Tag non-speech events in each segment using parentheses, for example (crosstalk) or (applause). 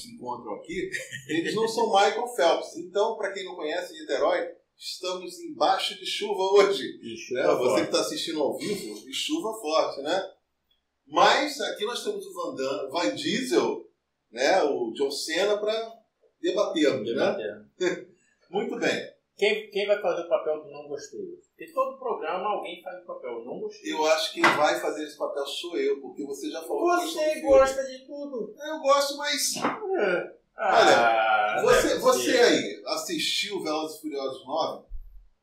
se encontram aqui, eles não são Michael Phelps. Então, para quem não conhece Niterói, estamos embaixo de chuva hoje. Né? Você que está assistindo ao vivo, e chuva forte, né? Mas aqui nós temos o Van, Damme, Van Diesel, né? o John Cena, para debatermos, né? (laughs) Muito bem. Quem, quem vai fazer o papel do não gostei? Porque todo programa alguém faz o papel não gostei. Eu acho que quem vai fazer esse papel sou eu, porque você já falou que Você gosta de tudo. Eu gosto, mas Ah, não é você, você aí assistiu Velozes e Furiosos 9?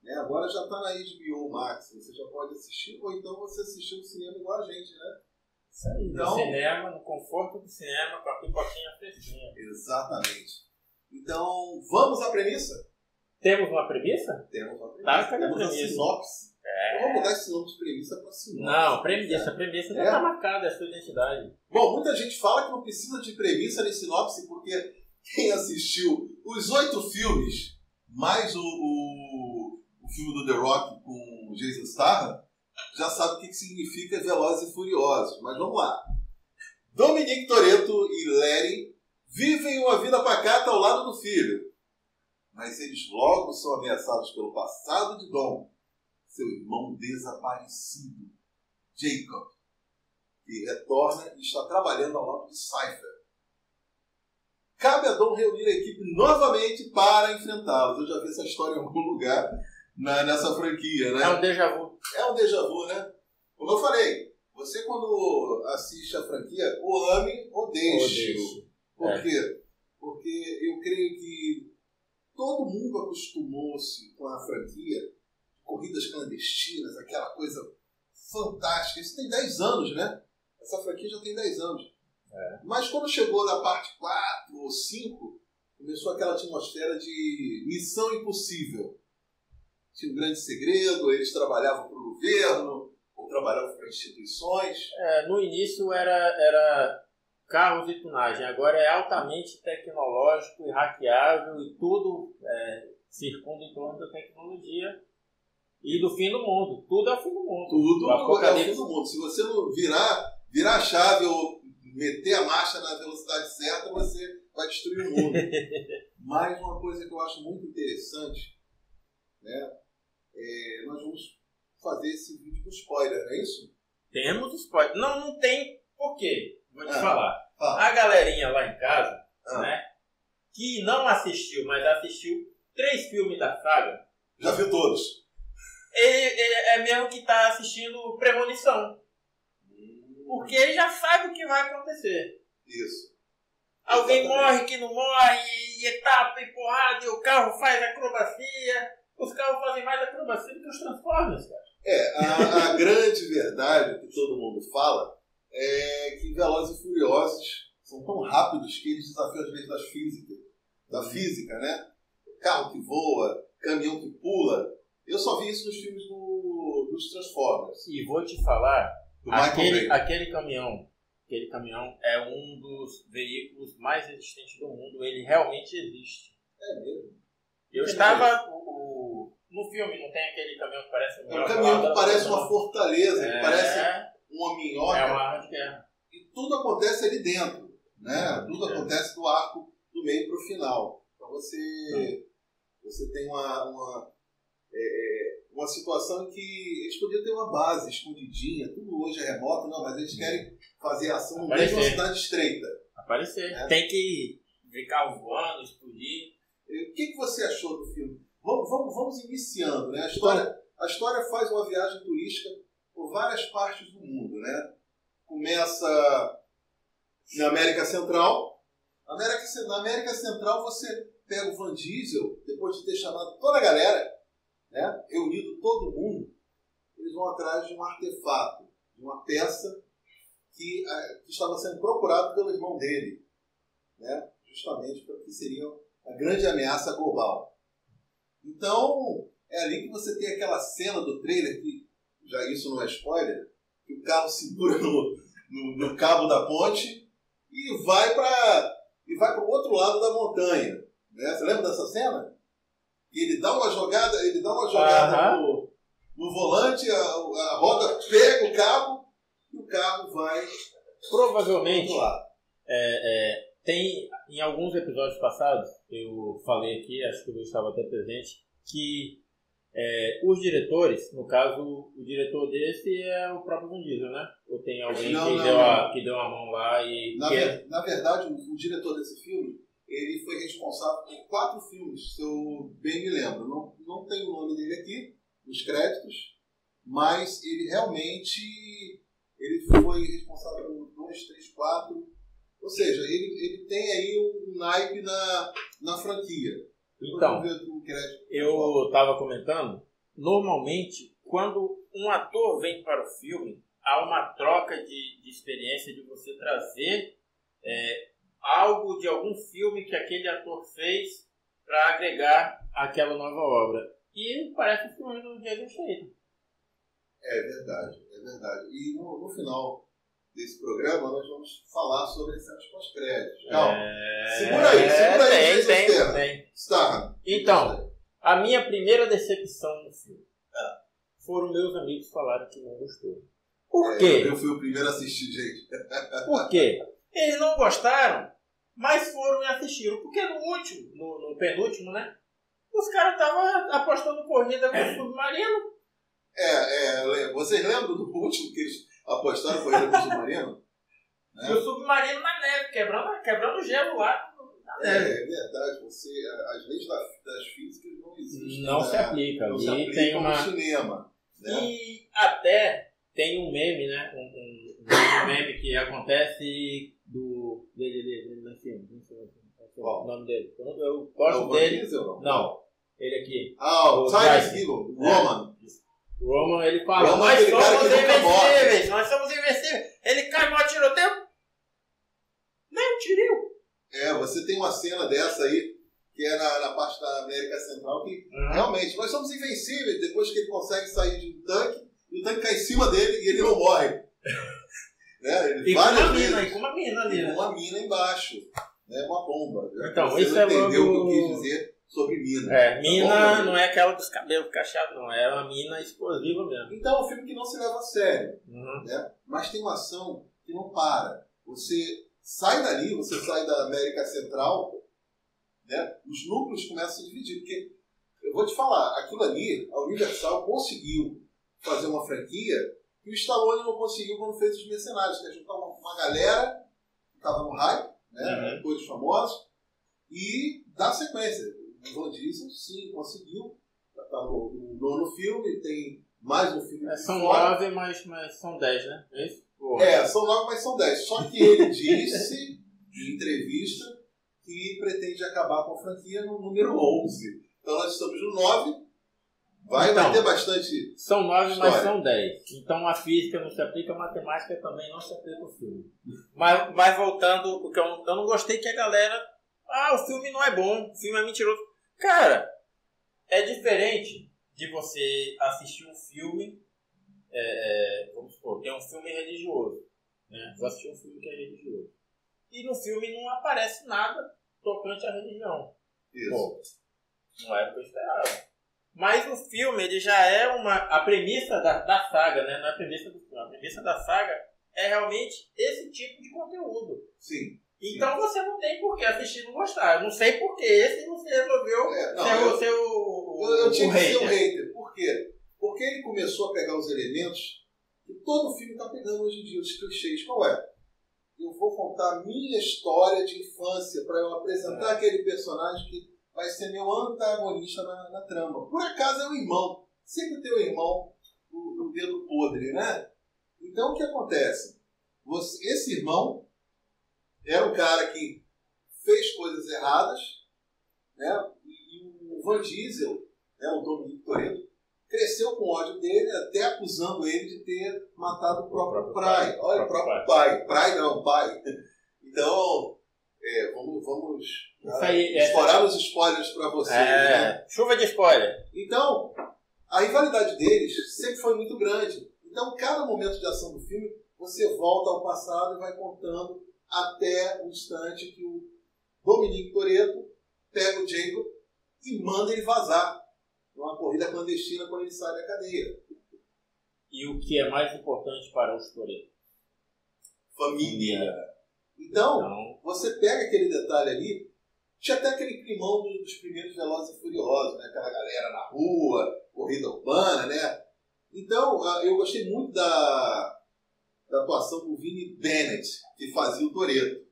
Né? Agora já está na HBO Max, você já pode assistir, ou então você assistiu no cinema igual a gente, né? Isso aí, Então- no cinema, no conforto do cinema, com a pipoquinha fresquinha. Exatamente. Então, vamos à premissa? Temos uma premissa? Temos uma premissa. Tá, a Temos a premissa? sinopse. É. Eu vou mudar esse nome de premissa para sinopse. Não, premissa. Premissa já É? está marcada, é a sua identidade. Bom, muita gente fala que não precisa de premissa nem sinopse, porque quem assistiu os oito filmes, mais o, o, o filme do The Rock com Jason Statham, já sabe o que, que significa Velozes e Furiosos. Mas vamos lá. Dominique Toretto e Larry vivem uma vida pacata ao lado do filho. Mas eles logo são ameaçados pelo passado de Dom, seu irmão desaparecido, Jacob que retorna e está trabalhando ao lado de Cypher. Cabe a Dom reunir a equipe novamente para enfrentá-los. Eu já vi essa história em algum lugar na- nessa franquia, né? É um déjà vu. É um déjà vu, né? Como eu falei, você quando assiste a franquia, ou ame ou deixe. deixe. Por É. quê? Porque eu creio que todo mundo acostumou-se com a franquia, corridas clandestinas, aquela coisa fantástica. Isso tem 10 anos, né? Essa franquia já tem 10 anos. Mas quando chegou na parte 4 ou 5, começou aquela atmosfera de missão impossível. Tinha um grande segredo, eles trabalhavam para o governo, ou trabalhavam para instituições. É, no início era, era carros e tunagem, agora é altamente tecnológico e hackeável e tudo é, circunda em torno da tecnologia e do fim do mundo. Tudo é o fim do mundo. Tudo é o fim do mundo. Se você não virar, virar a chave ou meter a marcha na velocidade certa, você vai destruir o mundo. (laughs) Mas uma coisa que eu acho muito interessante, né? é, nós vamos fazer esse vídeo com spoiler, não é isso? Temos spoiler. Não, não tem por quê. Vou te Ah. falar. Ah. A galerinha lá em casa, Ah. né, que não assistiu, mas assistiu três filmes da saga, Já viu todos? ele, ele é mesmo que tá assistindo Premonição. Porque ele já sabe o que vai acontecer. Isso. Alguém Exatamente. morre que não morre, e etapa e porrada, e o carro faz acrobacia. Os carros fazem mais acrobacia do que os Transformers, cara. É, a, a (laughs) grande verdade que todo mundo fala é que Velozes e Furiosos são tão rápidos que eles desafiam as leis da física, da física, né? Carro que voa, caminhão que pula. Eu só vi isso nos filmes do, dos Transformers, E vou te falar, aquele, aquele caminhão, aquele caminhão é um dos veículos mais resistentes do mundo. Ele realmente existe. É mesmo. Eu Que estava no filme, não tem aquele caminhão que parece um É um caminhão que parece uma fortaleza, é, que parece uma minhoca. é uma arma de guerra. E tudo acontece ali dentro, né? Tudo É. acontece do arco do meio para o final. Então você, você tem uma, uma, é, uma situação em que eles podiam ter uma base escondidinha, tudo hoje é remoto, não, mas eles querem fazer ação de uma cidade estreita. Aparecer. É. Tem que carro voando, explodir. O que, que você achou do filme? Vamos, vamos, vamos iniciando, né? A história, a história faz uma viagem turística por várias partes do mundo, né? Começa na América Central. América, Ce- na América Central você pega o Van Diesel, depois de ter chamado toda a galera, né? Reunido todo mundo, eles vão atrás de um artefato, de uma peça que, eh, que estava sendo procurado pelo irmão dele, né? Justamente porque seria a grande ameaça global. Então, é ali que você tem aquela cena do trailer, que já isso não é spoiler, que o carro segura no, no, no cabo da ponte e vai para e vai para o outro lado da montanha. Né? Você lembra dessa cena? Ele dá uma jogada, ele dá uma jogada no, no volante, a, a roda pega o cabo e o carro vai. Provavelmente. É, é, tem em alguns episódios passados, eu falei aqui, acho que eu estava até presente, que é, os diretores, no caso, o diretor desse é o próprio Vin Diesel, né? Ou tem alguém não, que, não, deu não. A, que deu a mão lá e. Na, ver, na verdade, o, o, diretor desse filme, ele foi responsável por quatro filmes, se eu bem me lembro. Não, não tem o nome dele aqui, nos créditos, mas ele realmente ele foi responsável por dois, três, quatro. Ou seja, ele, ele tem aí um naipe na, na franquia. Então, eu estava comentando, normalmente, quando um ator vem para o filme, há uma troca de, de experiência de você trazer é, algo de algum filme que aquele ator fez para agregar aquela nova obra. E parece o filme do Jason Statham. É verdade, é verdade. E no, no final desse programa nós vamos falar sobre cenas pós-créditos. Calma. É... Segura aí, segura aí. Tem, tem, tem. Está. Então, a minha primeira decepção no filme é. foram meus amigos falarem que não gostou. Por é, quê? Eu fui o primeiro a assistir, gente. (laughs) Por quê? Eles não gostaram, mas foram e assistiram. Porque no último, no, no penúltimo, né? Os caras estavam apostando corrida com o submarino. É, é, vocês lembram do último que eles apostaram corrida com o submarino? (laughs) Né? O submarino na neve, quebrando, quebrando gelo lá. É, é verdade, você, as leis das físicas não existem. Não né? se aplica. Não se aplica tem uma... no cinema. Né? E até tem um meme, né? Um, um, um meme que acontece do. dele, dele, dele, assim, não sei, não sei o nome dele. Eu gosto é dele. Diesel, não, ele aqui. Ah, o Cyrus Hill, Roman. Roman, ele fala, Roman, nós somos invencíveis, nós somos invencíveis. Ele cai no tiroteio. Não, tiriu. É, você tem uma cena dessa aí, que é na, na parte da América Central, que uhum. realmente nós somos invencíveis depois que ele consegue sair de um tanque, e o tanque cai em cima dele e ele não morre. (laughs) né? Ele e com uma mina, e com uma mina ali. Né? Uma mina embaixo. Né? Uma bomba. Então, isso é entendeu o que eu quis dizer sobre mina. É, mina não é aquela dos cabelos cacheados, não. É uma mina explosiva mesmo. Então é um filme que não se leva a sério. Uhum. Né? Mas tem uma ação que não para. Você sai dali, você sai da América Central, né? os núcleos começam a se dividir. Porque eu vou te falar, aquilo ali, a Universal conseguiu fazer uma franquia que o Stallone não conseguiu quando fez os Mercenários, que é juntar uma, uma galera que estava no hype, né? Uhum. atores famosos, e dar sequência. O Van Diesel, sim, conseguiu. Já está no, no nono filme, tem mais um filme. É, são nove, mas, mas são dez, né? É isso? É, são nove, mas são dez. Só que ele disse, em entrevista, que pretende acabar com a franquia no número 11. Então nós estamos no 9. Vai, então, vai ter bastante. São nove, mas são dez. Então a física não se aplica, a matemática também não se aplica ao filme. Mas, mas voltando, porque eu, eu não gostei que a galera. Ah, o filme não é bom, o filme é mentiroso. Cara, é diferente de você assistir um filme, é, é, vamos supor, tem um filme religioso, né? Vou assistir um filme que é religioso. E no filme não aparece nada tocante à religião. Isso. Pô, não é o que eu esperava. Mas o filme, ele já é uma... A premissa da, da saga, né? Não é a premissa do filme. A premissa da saga é realmente esse tipo de conteúdo. Sim. Então você não tem por que assistir e não gostar. Eu não sei por que esse você resolveu é, não, ser, eu, ser o, eu, eu tinha que ser o hater. Por quê? Porque ele começou a pegar os elementos que todo filme está pegando hoje em dia, os clichês. Qual é? Eu vou contar a minha história de infância para eu apresentar é. aquele personagem que vai ser meu antagonista na, na, trama. Por acaso é o irmão. Sempre tem o irmão o, dedo podre, né? Então o que acontece? Você, esse irmão era um cara que fez coisas erradas, né? E, o Van Diesel, né, o Dominique Toretto, cresceu com ódio dele, até acusando ele de ter matado o próprio, o próprio pai. pai. Olha, o próprio pai. pai. Pai não, pai. Então, é, vamos, vamos aí, explorar é... os spoilers para vocês. É, né? Chuva de spoiler. Então, a rivalidade deles sempre foi muito grande. Então, cada momento de ação do filme, você volta ao passado e vai contando até o instante que o Dominique Toretto pega o Jacob e manda ele vazar numa corrida clandestina quando ele sai da cadeia. E o que é mais importante para os Toretto? Família. Então, então, você pega aquele detalhe ali, tinha até aquele climão dos primeiros Velozes e Furiosos, né? Aquela galera na rua, corrida urbana, né? Então, ah, eu gostei muito da, da atuação do Vini Bennett, que fazia o Toreto.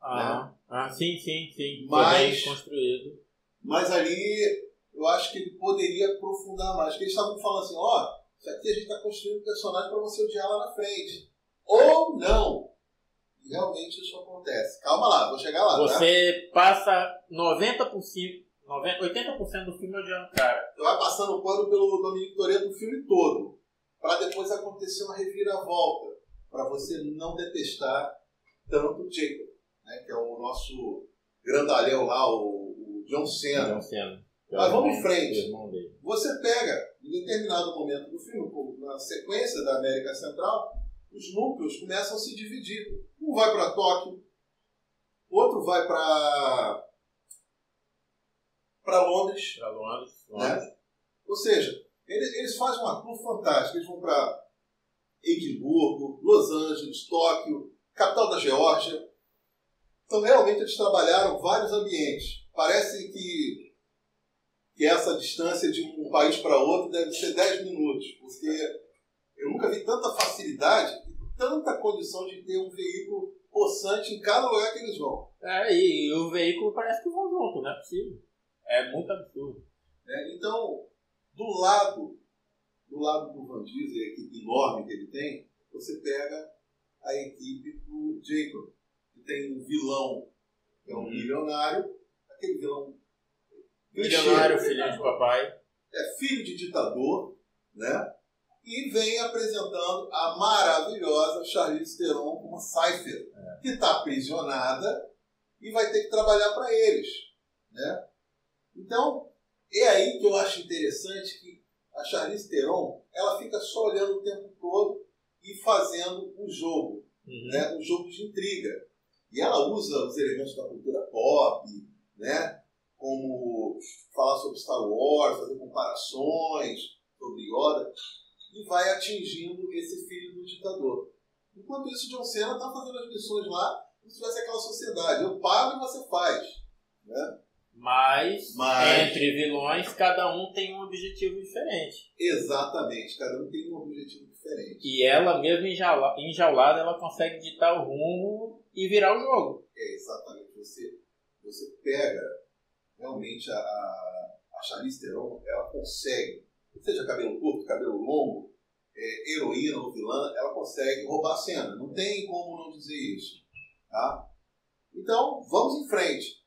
Ah, né? ah, sim, sim, sim. Mas, construído. Mas ali eu acho que ele poderia aprofundar mais. Porque eles estavam falando assim, ó, oh, isso aqui a gente está construindo um personagem para você odiar lá na frente. Ou não. E realmente isso acontece. Calma lá, vou chegar lá. Tá? Você tá? passa 90%, 90, 80% do filme odiando o cara. Você vai passando o pano pelo Dominique Toretto o filme todo. Para depois acontecer uma reviravolta. Para você não detestar tanto o Jacob, né, que é o nosso grandalhão lá, o, o John Cena. John Cena. Mas vamos em frente. Você pega, em determinado momento do filme, na sequência da América Central, os núcleos começam a se dividir. Um vai para Tóquio, outro vai para para Londres. Para Londres. Né? Ou seja, eles, eles fazem uma tour fantástica. Eles vão para Edimburgo, Los Angeles, Tóquio, capital da Geórgia. Então, realmente, eles trabalharam vários ambientes. Parece que, que essa distância de um país para outro deve ser 10 minutos, porque eu nunca vi tanta facilidade e tanta condição de ter um veículo possante em cada lugar que eles vão. É, e, e o veículo parece que vão junto, não é possível. É muito absurdo. É, então, do lado do lado do Van Diesel, a equipe enorme que ele tem, você pega a equipe do Jacob, que tem um vilão, que é um uhum. milionário, aquele vilão milionário, filho de papai. É filho de ditador, né? e vem apresentando a maravilhosa Charlize Theron como Cypher, é. que está aprisionada e vai ter que trabalhar para eles. Né? Então, é aí que eu acho interessante que a Charlize Theron ela fica só olhando o tempo todo e fazendo um jogo, uhum. né? um jogo de intriga. E ela usa os elementos da cultura pop, né? como falar sobre Star Wars, fazer comparações sobre Yoda e vai atingindo esse filho do ditador. Enquanto isso, John Cena está fazendo as missões lá como se tivesse aquela sociedade. Eu pago e você faz. Né? Mas, Mas, entre vilões, cada um tem um objetivo diferente. Exatamente, cada um tem um objetivo diferente. E ela, mesmo enjaulada, ela consegue ditar o rumo e virar o jogo. É, exatamente. Você, você pega realmente a, a Charlize Theron, ela consegue seja cabelo curto, cabelo longo, é, heroína ou vilã, ela consegue roubar a cena. Não tem como não dizer isso. Tá? Então, vamos em frente.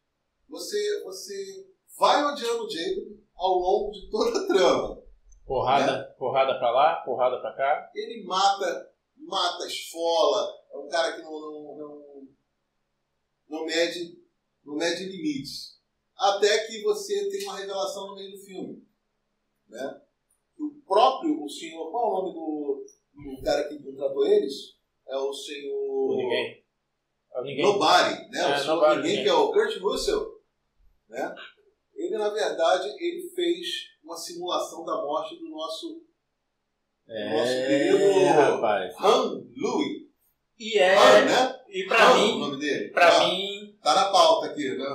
Você, você vai odiando o Jacob ao longo de toda a trama. Porrada, né? porrada pra lá, porrada pra cá. Ele mata, mata, esfola. É um cara que não, não, não, não mede, não mede limites. Até que você tem uma revelação no meio do filme. Né? próprio o senhor. Qual é o nome do, do cara que contratou eles? É o senhor. Ninguém. É ninguém. Nobody, né? É, o senhor nobody, ninguém, que é o Kurt Russell. Né? Ele, na verdade, ele fez uma simulação da morte do nosso. É, nosso querido rapaz. Han Louis. E é. Han, né? E pra Han, mim. o nome dele. Pra tá, mim. Tá na pauta aqui, né?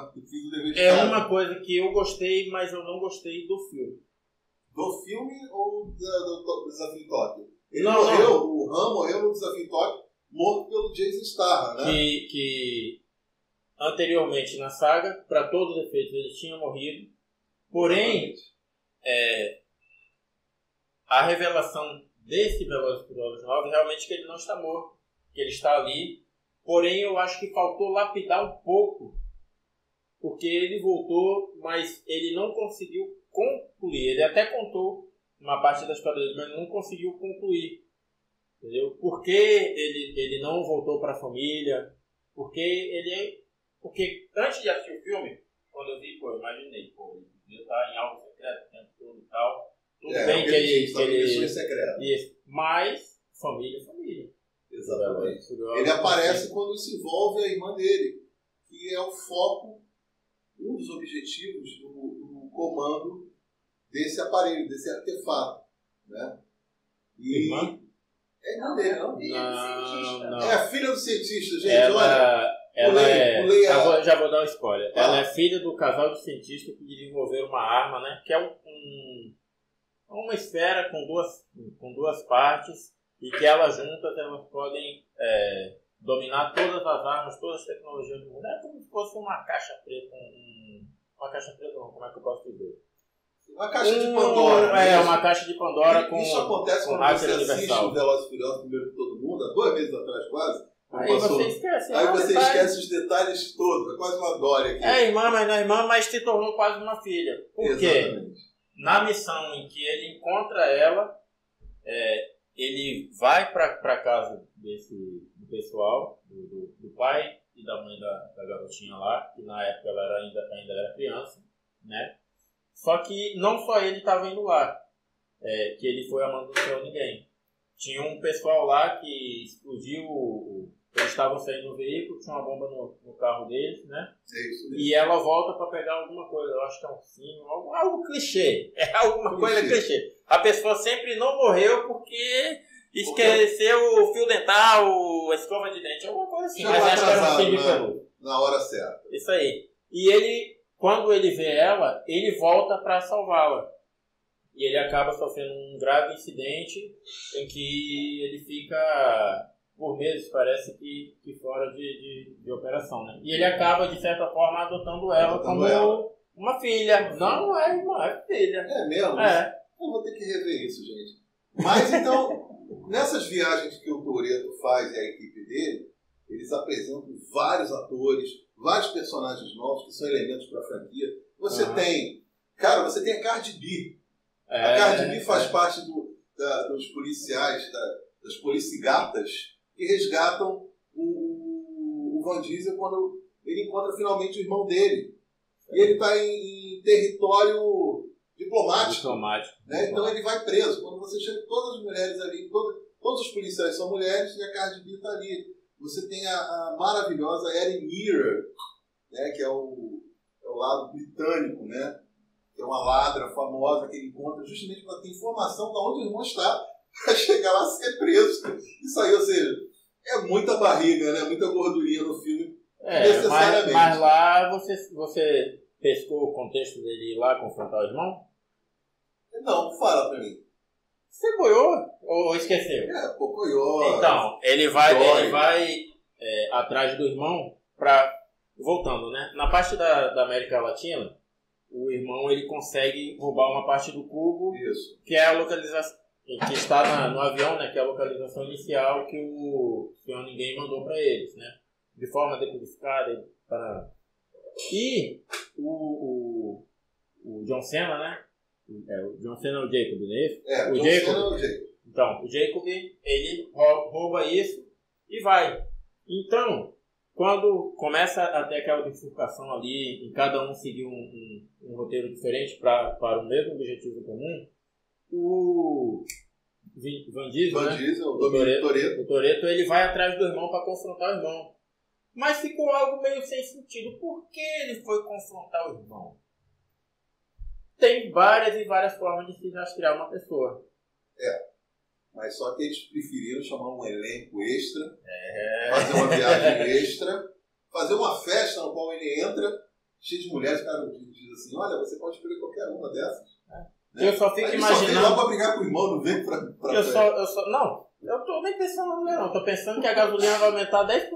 É uma coisa que eu gostei, mas eu não gostei do filme do filme ou do, do, do Desafio em Tóquio? Ele não, morreu, não. o Han morreu no Desafio em Tóquio, morto pelo Jason Statham, né? Que, que anteriormente na saga, para todos os efeitos, ele tinha morrido. Porém, é, a revelação desse Velozes Furiosos 9 realmente que ele não está morto, que ele está ali. Porém, eu acho que faltou lapidar um pouco, porque ele voltou, mas ele não conseguiu concluir. Ele até contou uma parte da história dele, mas não conseguiu concluir. Entendeu? Por que ele, ele não voltou para a família? Porque ele Porque antes de assistir o filme, quando eu vi, pô, eu imaginei, pô, ele devia estar em algo secreto o tempo todo e tal. Tudo é, bem que ele. Que ele secreto. Isso. Mas, família é família. Exatamente. Ele aparece quando se envolve a irmã dele, que é o foco, um dos objetivos do, do comando desse aparelho, desse artefato. Né? E Irmã? é irmã dele. Não, filho do Não, cientista. não. É a filha do cientista, gente. Olha, Ela, é. a- vou, já vou dar um spoiler. Ah. Ela é filha do casal de cientistas que desenvolveram uma arma, né? Que é um, um- uma esfera com duas, com duas partes e que elas juntas elas podem é, dominar todas as armas, todas as tecnologias do mundo. É como se fosse uma caixa preta. Um, uma caixa preta não, como é que eu posso dizer? uma caixa de Um- Pandora. É, né? uma caixa de Pandora com. Isso acontece com quando você assiste o Velozes Furiosos primeiro que todo mundo, há dois meses atrás quase. Aí passou- você esquece. Aí ah, você detalhe. esquece os detalhes todos. É quase uma Dória aqui. É irmã, mas não é irmã, mas se tornou quase uma filha. Por quê? Na missão em que ele encontra ela, é, ele vai para casa desse do pessoal, do, do- do pai e da mãe da, da garotinha lá, que na época ela era ainda, ainda era criança, né? Só que não só ele estava indo lá, é, que ele foi amando não seu ninguém. Tinha um pessoal lá que explodiu, o- o- eles estavam saindo no veículo, tinha uma bomba no, no carro deles, né? É isso. E ela volta pra pegar alguma coisa, eu acho que é um sino, algo, algo clichê. (laughs) É alguma coisa Clichê. clichê. A pessoa sempre não morreu porque esqueceu o fio dental, a escova de dente, alguma coisa assim. Chegou Mas acho que era um sino né? Na hora certa. Isso aí. E ele, quando ele vê ela, ele volta pra salvá-la. E ele acaba sofrendo um grave incidente em que ele fica por meses, parece que, que fora de, de, de operação, né? E ele acaba, de certa forma, adotando ela Adotando como ela. uma filha. Não, não é irmã, é filha. É mesmo? É. Eu vou ter que rever isso, gente. Mas então, (laughs) nessas viagens que o Toreto faz e a equipe dele, eles apresentam vários atores, vários personagens novos que são elementos para a franquia. Você Aham. tem, cara, você tem a Cardi B. é A Cardi B faz parte do- da- dos policiais, da- das policigatas que resgatam o, o Van Diesel quando ele encontra finalmente o irmão dele. E ele está em, em território diplomático. Diplomático. Né? Então ele vai preso. Quando você chega, todas as mulheres ali, todo- todos os policiais são mulheres e a Cardi B está ali. Você tem a, a maravilhosa Erin Mirror, né? que é o, é o lado britânico, né? que é uma ladra famosa que ele encontra justamente para ter informação de onde o irmão está, (laughs) para chegar lá ser preso. Isso aí, ou seja, é muita barriga, né? muita gordurinha no filme. É, mas, Necessariamente. mas lá você, você pescou o contexto dele ir lá confrontar o irmão? Não, fala para mim. Você boiou ou esqueceu? É, Pocoyo. Então, ele vai, Dói. ele vai é, atrás do irmão para voltando, né? Na parte da, da América Latina, o irmão ele consegue roubar uma parte do cubo Isso. que é a localização que está na- no avião, né? Que é a localização inicial que o senhor ninguém mandou para eles, né? De forma decodificada e para e o, o, o John Cena, né? É, o John Cena é o Jacob, não é isso? É, O John Jacob. Cena é o Jacob. Então, o Jacob, ele rou- rouba isso e vai. Então, quando começa a ter aquela bifurcação ali, em cada um seguir um, um- um roteiro diferente pra, para o mesmo objetivo comum, o Van Diesel, Van né? Diesel, o O Toreto, ele vai atrás do irmão para confrontar o irmão. Mas ficou algo meio sem sentido. Por que ele foi confrontar o irmão? Tem várias e várias formas de se rastrear uma pessoa. Mas só que eles preferiram chamar um elenco extra, É. fazer uma viagem extra, fazer uma festa no qual ele entra, cheio de mulheres, o cara diz assim, olha, você pode escolher qualquer uma dessas. Eu só fico Aí ele só imaginando. pra brigar com o irmão, não veio pra, pra Eu só, eu só. Não, eu tô nem pensando nisso, não. Tô pensando que a gasolina vai aumentar 10%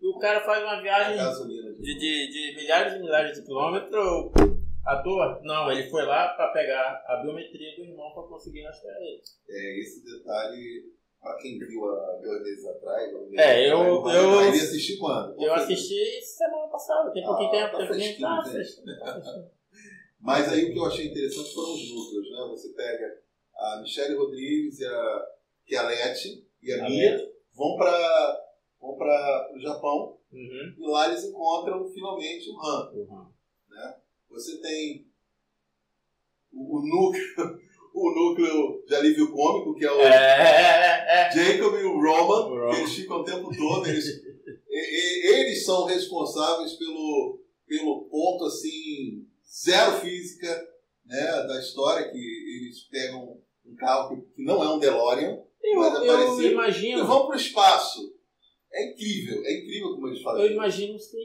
e o cara faz uma viagem gasolina. de, de, de milhares e milhares de quilômetros à toa. Não, ele foi lá pra pegar a biometria do irmão pra conseguir rastrear ele. É, esse detalhe, pra quem viu há dois meses atrás, É, eu- atrás, eu- vai Ele assistir quando? Eu assisti semana passada, tem pouquinho Ah, tempo, tá tem pouquinho fresquinho, tá, (laughs) né? fresquinho, tá fresquinho. Mas aí o que eu achei interessante foram os núcleos, né? Você pega a Michelle Rodrigues e a Chialetti e a A Mia, vão para vão para o Japão Uhum. e lá eles encontram finalmente o Han. Uhum. Você tem o, o núcleo (laughs) o núcleo de alívio cômico, que é o É, é, é. Jacob e o Roman, O Roman. eles ficam o tempo todo, eles, (laughs) e- e- eles são responsáveis pelo, zero física né, da história, que eles pegam um carro que, não é um DeLorean Eu, Mas é eu parecido. e imagino, vão para o espaço. É incrível, é incrível como eles fazem. eu imagino se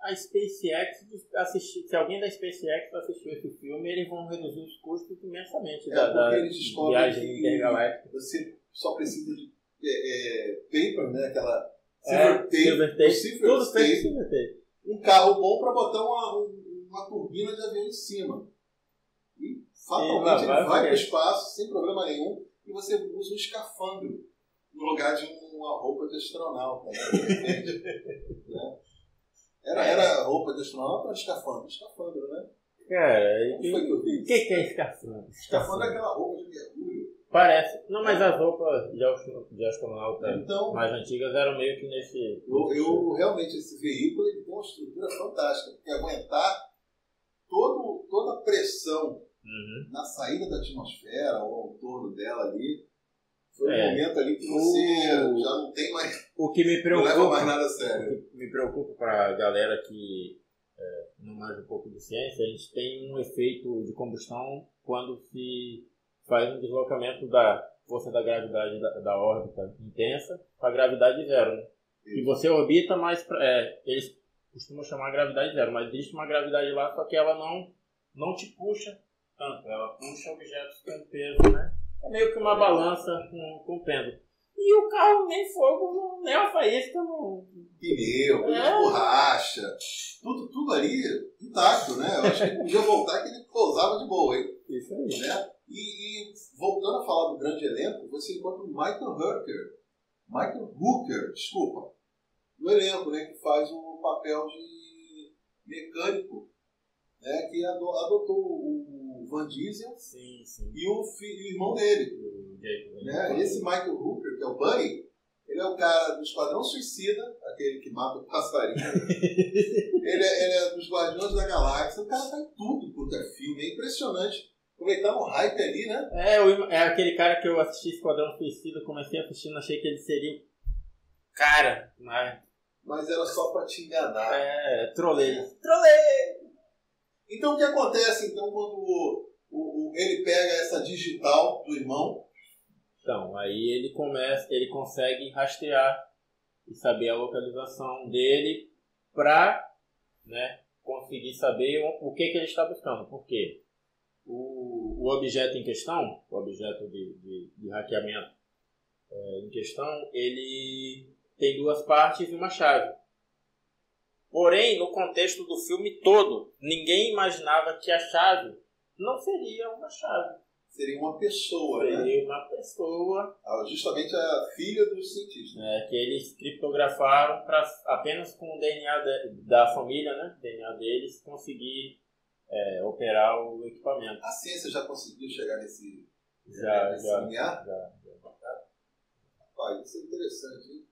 a SpaceX assistir, se alguém da SpaceX assistiu esse filme, eles vão reduzir os custos imensamente É, da, porque da eles descobrem viagem que- intergaláctica. Você só precisa de é, é, paper, né? Aquela É, silver tape, Silver Tape, silver tape, Tape. um carro bom para botar uma, um- uma turbina de avião em cima. E fatalmente ele vai para o espaço sem problema nenhum e você usa um escafandro no lugar de uma roupa de astronauta. Né? (laughs) Né? Era, era roupa de astronauta ou escafandro? Escafandro, né? Cara, Como foi que eu vi? o que, que é escafandro? Escafandro é aquela roupa de mergulho. Parece. Não, mas as roupas de, astro- de astronauta Então, mais antigas eram meio que nesse. eu, eu realmente, esse veículo ele tem uma estrutura fantástica, porque aguentar todo, toda a pressão Uhum. na saída da atmosfera ou ao torno dela ali, foi um É. momento ali que você O- já não tem mais, O que me não leva mais preocupa. nada a sério. O que me preocupa para a galera que é, não manja um pouco de ciência, a gente tem um efeito de combustão quando se faz um deslocamento da força da gravidade da, da órbita intensa para a gravidade zero. Né? E você orbita, pra- é, eles costumam chamar gravidade zero, mas existe uma gravidade lá, só que ela não, não te puxa tanto, ela puxa objetos com peso, né? É meio que uma balança com, com pêndulo. E o carro nem fogo, nem uma faísca, não, Pneu, É. borracha, tudo, tudo ali intacto, né? Eu acho que podia voltar que ele pousava de boa, hein? Isso aí. né? E, e voltando a falar do grande elenco, você encontra o Michael Hooker, Michael Hooker, desculpa, no elenco, né, que faz o papel de mecânico, né, que ado- adotou o Van Diesel Sim, sim. e o, fi- e o irmão dele. Do Né? Esse Michael Hooker, que é o Bunny, ele é o cara do Esquadrão Suicida, aquele que mata o passarinho. (laughs) ele, é, ele é dos Guardiões da Galáxia. O cara tá em tudo quanto é filme. É impressionante. Aproveitar um hype ali, né? É, im- é aquele cara que eu assisti Esquadrão Suicida, comecei assistindo, achei que ele seria o cara, mas Mas era só pra te enganar. é, trolei. Então o que acontece então quando o- o- o- ele pega essa digital do irmão? Então, aí ele começa, ele consegue rastrear e saber a localização dele pra, né, conseguir saber o, que, que ele está buscando. Por quê? O, o objeto em questão, o objeto de, de, de hackeamento é, em questão, ele tem duas partes e uma chave. Porém, no contexto do filme todo, ninguém imaginava que a chave não seria uma chave. Seria uma pessoa, né? Seria uma pessoa Ah, Justamente a filha dos cientistas. né, que eles criptografaram para apenas com o DNA de- da família, né, DNA deles, conseguir é, operar o equipamento. A ciência já conseguiu chegar nesse, Já, nesse já, limiar? já. Rapaz, isso é interessante, hein?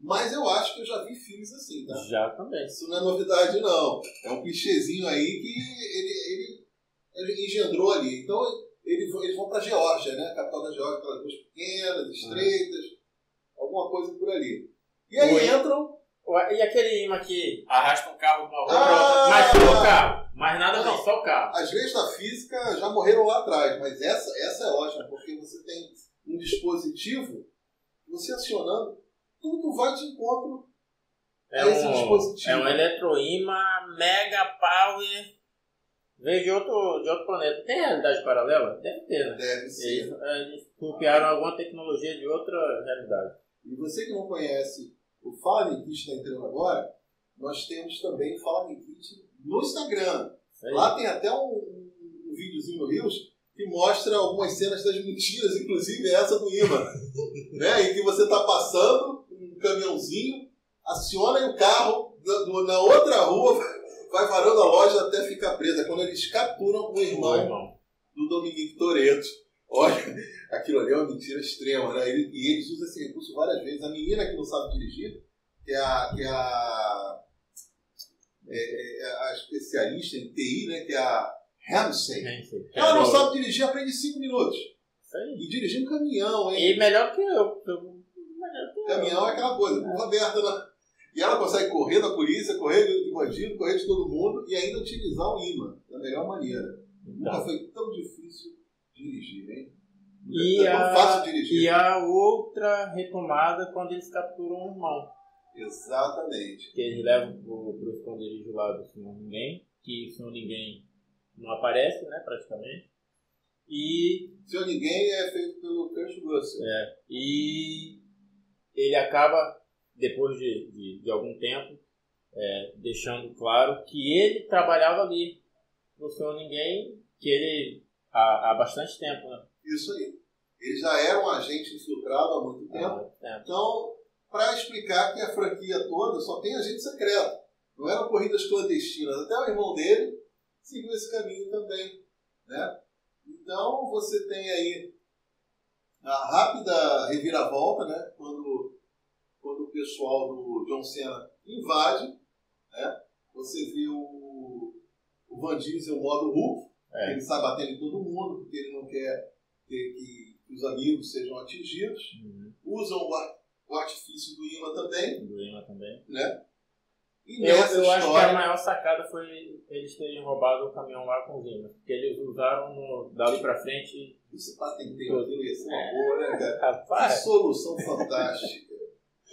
Mas eu acho que eu já vi filmes assim, tá? Já também. Isso não é novidade, não. É um clichêzinho aí que ele, ele, ele engendrou ali. Então, ele, eles vão para Geórgia, né? A capital da Geórgia, aquelas ruas pequenas, estreitas, alguma coisa por ali. E aí Oi. entram. Ué, E aquele imã que arrasta um carro uma rua Ah! pra mas só o carro. Mais nada Não. não, só o carro. As leis da física já morreram lá atrás, mas essa, essa é ótima, porque você tem um dispositivo, você acionando, tudo vai de encontro É esse um, dispositivo. é um eletroímã mega power. Veio de outro, de outro planeta. Tem realidade paralela? Deve ter, né? Deve ser. Eles, eles copiaram alguma tecnologia de outra realidade. E você que não conhece o Fala Kit está entrando agora, nós temos também o Fala Me Kit no Instagram. Lá tem até um, um, um videozinho no Rios que mostra algumas cenas das mentiras, inclusive essa do imã. (laughs) né? Em que você está passando um caminhãozinho, aciona e o carro do- na outra rua (laughs) vai varando a loja até ficar presa. Quando eles capturam o irmão irmão. do Dominique Toretto. Olha, (laughs) aquilo ali é uma mentira extrema, né? Ele- e eles usam esse recurso várias vezes. A menina que não sabe dirigir, que é a, que é a, é- é a especialista em TI, né? Que é a Ramsey. Ela não É, sabe dirigir, aprende em 5 minutos. E dirigir um caminhão, hein? E melhor que eu. eu- Melhor que eu. Caminhão é aquela coisa, curva aberta. Né? E ela consegue correr da polícia, correr de bandido, correr de todo mundo e ainda utilizar o imã da melhor maneira. Nunca Então, foi tão difícil dirigir, hein? E é tão a- fácil dirigir. E a outra retomada quando eles capturam o irmão. Exatamente. Que eles levam pro, pro esconderijo lá do Senhor Ninguém. Que o Senhor Ninguém não aparece, né, praticamente. E, Senhor Ninguém é feito pelo Kurt Russell. é, e ele acaba, depois de, de, de algum tempo, é, deixando claro que ele trabalhava ali no Senhor Ninguém, que ele há, há bastante tempo, né? Isso aí. Ele já era um agente infiltrado há muito tempo. Há muito tempo. Então, para explicar que a franquia toda só tem agente secreto. Não eram corridas clandestinas. Até o irmão dele seguiu esse caminho também. Né? Então, você tem aí a rápida reviravolta, né? quando, pessoal do John Cena invade. Né? Você vê o, o Van Diesel modo Hulk, É. ele sai batendo em todo mundo, porque ele não quer ter que, que os amigos sejam atingidos. Uhum. Usam o, ar- o artifício do imã também, Do Lima também. né? E Eu, eu acho que a história, maior sacada foi eles terem roubado o caminhão lá com os imãs. Porque eles usaram no, dali pra frente. isso patenteio aquilo ia ser uma É. boa, né, cara? Que Rapaz, solução fantástica.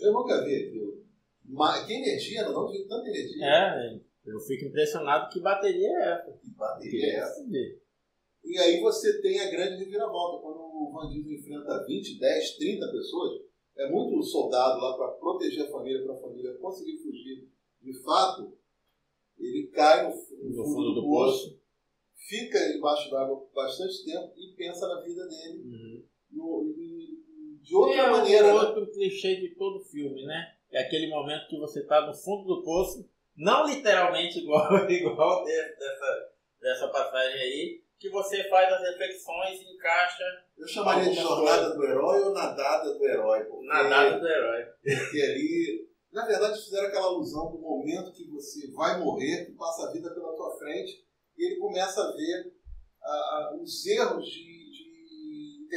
Eu nunca vi aquilo. Mas, que energia, não, não vi tanta energia. é, eu fico impressionado que bateria é essa. Que bateria é essa? E aí você tem a grande reviravolta, quando o Van Diesel enfrenta 20, 10, 30 pessoas, é muito soldado lá para proteger a família, para a família conseguir fugir. De fato, ele cai no, no No fundo, do poço, fica embaixo d'água bastante tempo e pensa na vida dele Uhum. no- em- de outra é maneira. né? outro clichê de todo filme, né? É aquele momento que você tá no fundo do poço, não literalmente igual, (laughs) igual de- dessa, dessa passagem aí, que você faz as reflexões e encaixa Eu chamaria de jornada do herói ou nadada do herói. Porque, na data do herói. porque ali, na verdade, fizeram aquela alusão do momento que você vai morrer, que passa a vida pela tua frente, e ele começa a ver ah, os erros de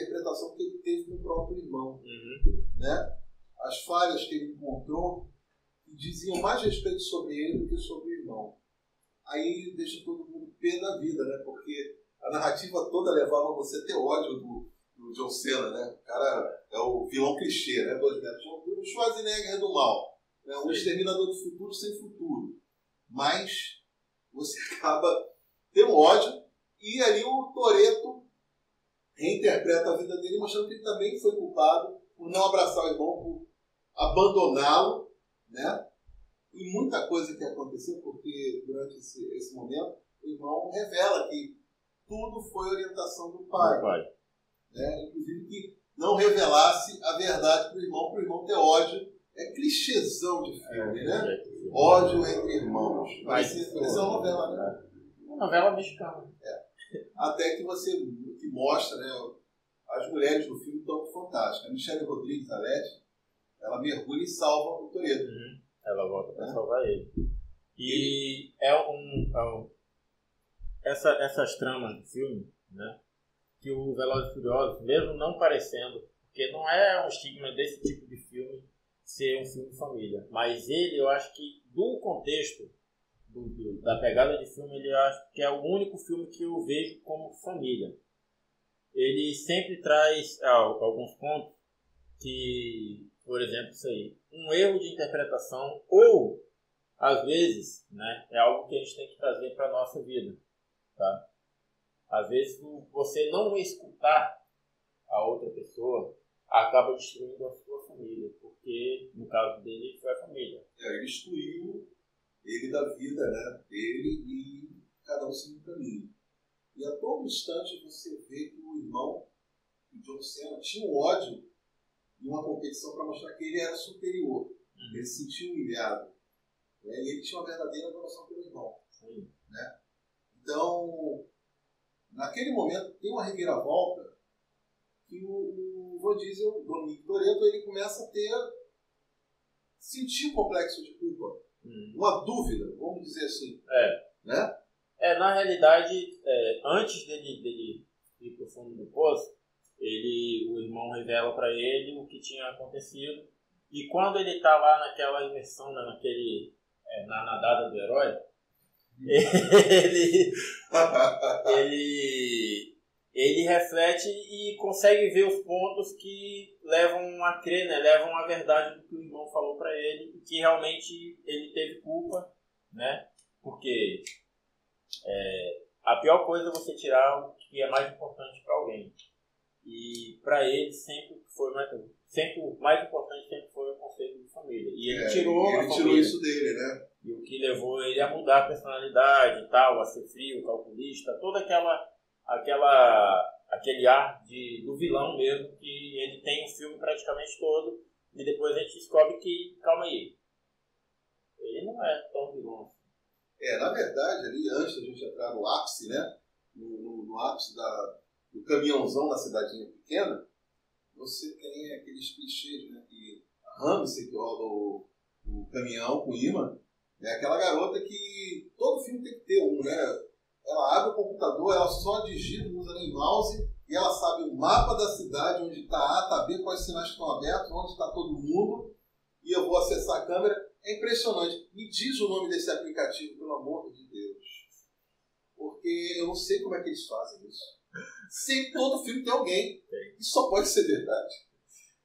interpretação que ele teve com o próprio irmão. Uhum. Né? As falhas que ele encontrou diziam mais respeito sobre ele do que sobre o irmão. Aí deixa todo mundo pé da vida, né? Porque a narrativa toda levava você a ter ódio do, do John Cena, né? O cara é o vilão clichê, né? Dois metros de altura, o Schwarzenegger do mal. Né? Sim. exterminador do futuro sem futuro. Mas você (laughs) acaba tendo ódio e ali o Toreto reinterpreta a vida dele, mostrando que ele também foi culpado por não abraçar o irmão, por abandoná-lo, né? E muita coisa que aconteceu, porque durante esse, esse momento o irmão revela que tudo foi orientação do pai Vai. né? inclusive que não revelasse a verdade para o irmão, para o irmão ter ódio. É clichêzão de filme, né? Ódio entre irmãos. Parece, parece uma novela, né? Uma novela mexicana. Até que você que mostra, né? As mulheres do filme estão fantásticas. A Michelle Rodrigues, a Leti, ela mergulha e salva o Toreto. Uhum. Ela volta pra É. salvar ele. E é um. é um- essa, essas tramas do filme, né? Que o Velozes e Furiosos, mesmo não parecendo, porque não é um estigma desse tipo de filme ser um filme família, mas ele, eu acho que do contexto do- do- da pegada de filme, ele acho que é o único filme que eu vejo como família. Ele sempre traz ah, alguns pontos que, por exemplo, isso aí, um erro de interpretação ou às vezes, né, é algo que a gente tem que trazer para nossa vida, tá? Às vezes o- você não escutar a outra pessoa acaba destruindo a sua família, porque no caso dele foi a família. É, ele excluiu ele da vida, né? Ele e cada um seguiu um caminho. E a todo instante você vê que o irmão, o John Cena, tinha um ódio e uma competição para mostrar que ele era superior. Ele se sentia humilhado. né? E ele tinha uma verdadeira adoração pelo irmão. Sim. Então, naquele momento, tem uma reviravolta que o, o Van Diesel, o Dominic Toretto, ele começa a ter, sentir um complexo de culpa, Hum. uma dúvida, vamos dizer assim. É. Né? É, na realidade, é, antes dele, dele ir pro fundo do poço, ele, o irmão revela para ele o que tinha acontecido. E quando ele tá lá naquela imersão, naquele, é, na nadada do herói, (laughs) ele, (laughs) ele, ele reflete e consegue ver os pontos que levam a crer, né, levam a verdade do que o irmão falou para ele, e que realmente ele teve culpa, né, porque é, a pior coisa é você tirar o que é mais importante para alguém. E para ele sempre foi mais, sempre o mais importante sempre foi o conceito de família. E ele é, tirou ele tirou isso dele, né? E o que levou ele a mudar a personalidade e tal, a ser frio, calculista, toda aquela aquela aquele ar de do vilão mesmo que ele tem o filme praticamente todo e depois a gente descobre que calma aí. Ele não é tão vilão assim. É, na verdade, ali antes da gente entrar no ápice, né? No, no, no ápice da, do caminhãozão na cidadinha pequena, você tem aqueles clichês, né? Que a Ramsey que roda o, o caminhão com imã, é aquela garota que todo filme tem que ter um, né? Ela abre o computador, ela só digita, usa nem mouse, e ela sabe o mapa da cidade, onde está A, está B, quais sinais estão abertos, onde está todo mundo, e eu vou acessar a câmera. É impressionante. Me diz o nome desse aplicativo, pelo amor de Deus. Porque eu não sei como é que eles fazem isso. Sem todo filme tem alguém. Isso só pode ser verdade.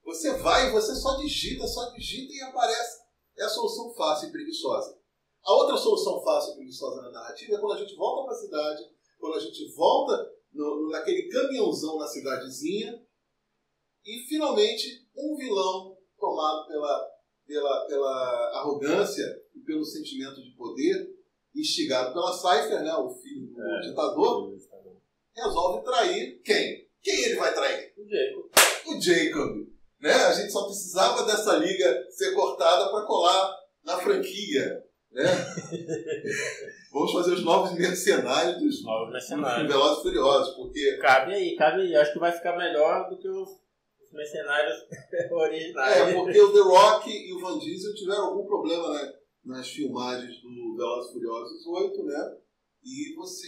Você vai e você só digita, só digita e aparece. É a solução fácil e preguiçosa. A outra solução fácil e preguiçosa na narrativa é quando a gente volta para a cidade, quando a gente volta no, naquele caminhãozão na cidadezinha e finalmente um vilão tomado pela pela, pela arrogância e pelo sentimento de poder, instigado pela Cypher, né, o filho do é, ditador, resolve trair quem? Quem ele vai trair? O Jacob. O Jacob. Né? A gente só precisava dessa liga ser cortada para colar na franquia. Né? (laughs) Vamos fazer os novos mercenários dos novos mercenários. Velozes Furiosos, porque... Cabe aí, cabe aí. Acho que vai ficar melhor do que os mercenários (laughs) originais. É, porque o The Rock e o Van Diesel tiveram algum problema né, nas filmagens do Velozes Furiosos 8, né? E você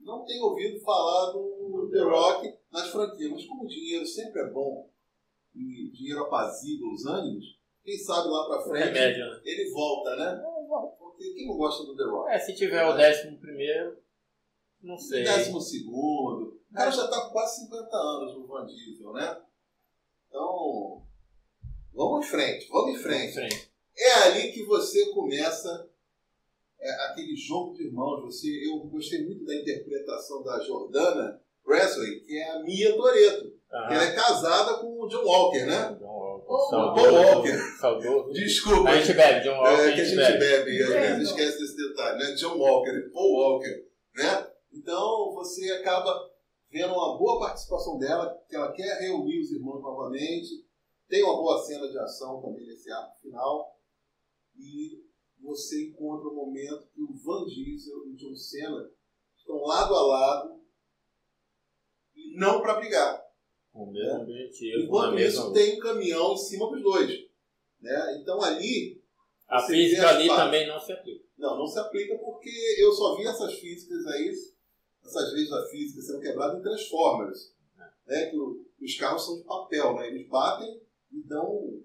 não tem ouvido falar do The Rock nas franquias. Mas como o dinheiro sempre é bom e dinheiro apazigua os ânimos, quem sabe lá pra frente Remédio, né? ele volta, né? Porque quem não gosta do The Rock? É, se tiver é. o décimo primeiro, não sei. Décimo segundo. O cara já tá com quase 50 anos, o Van Diesel, né? Então, vamos em frente, vamos em frente. Vamos em frente. É ali que você começa é, aquele jogo de irmãos. Você, eu gostei muito da interpretação da Jordana Presley, que é a Mia Toreto. Uhum. Ela é casada com o John Walker, né? John Walker. Oh, Paul Walker. Saudoso. Desculpa. A gente bebe, John Walker. É, que a gente bebe, bebe às vezes esquece desse detalhe, né? John Walker, Paul Walker, né? Então você acaba vendo uma boa participação dela, que ela quer reunir os irmãos novamente. Tem uma boa cena de ação também nesse arco final. E você encontra o um momento que o Van Diesel e o John Cena estão lado a lado e não para brigar. O mesmo objetivo. Enquanto isso, tem um caminhão em cima dos dois. Né? Então ali. A física ali também não se aplica. Não, não se aplica porque eu só vi essas físicas aí essas leis da física sendo quebradas em Transformers. Né? Que o, os carros são de papel, né? eles batem e dão,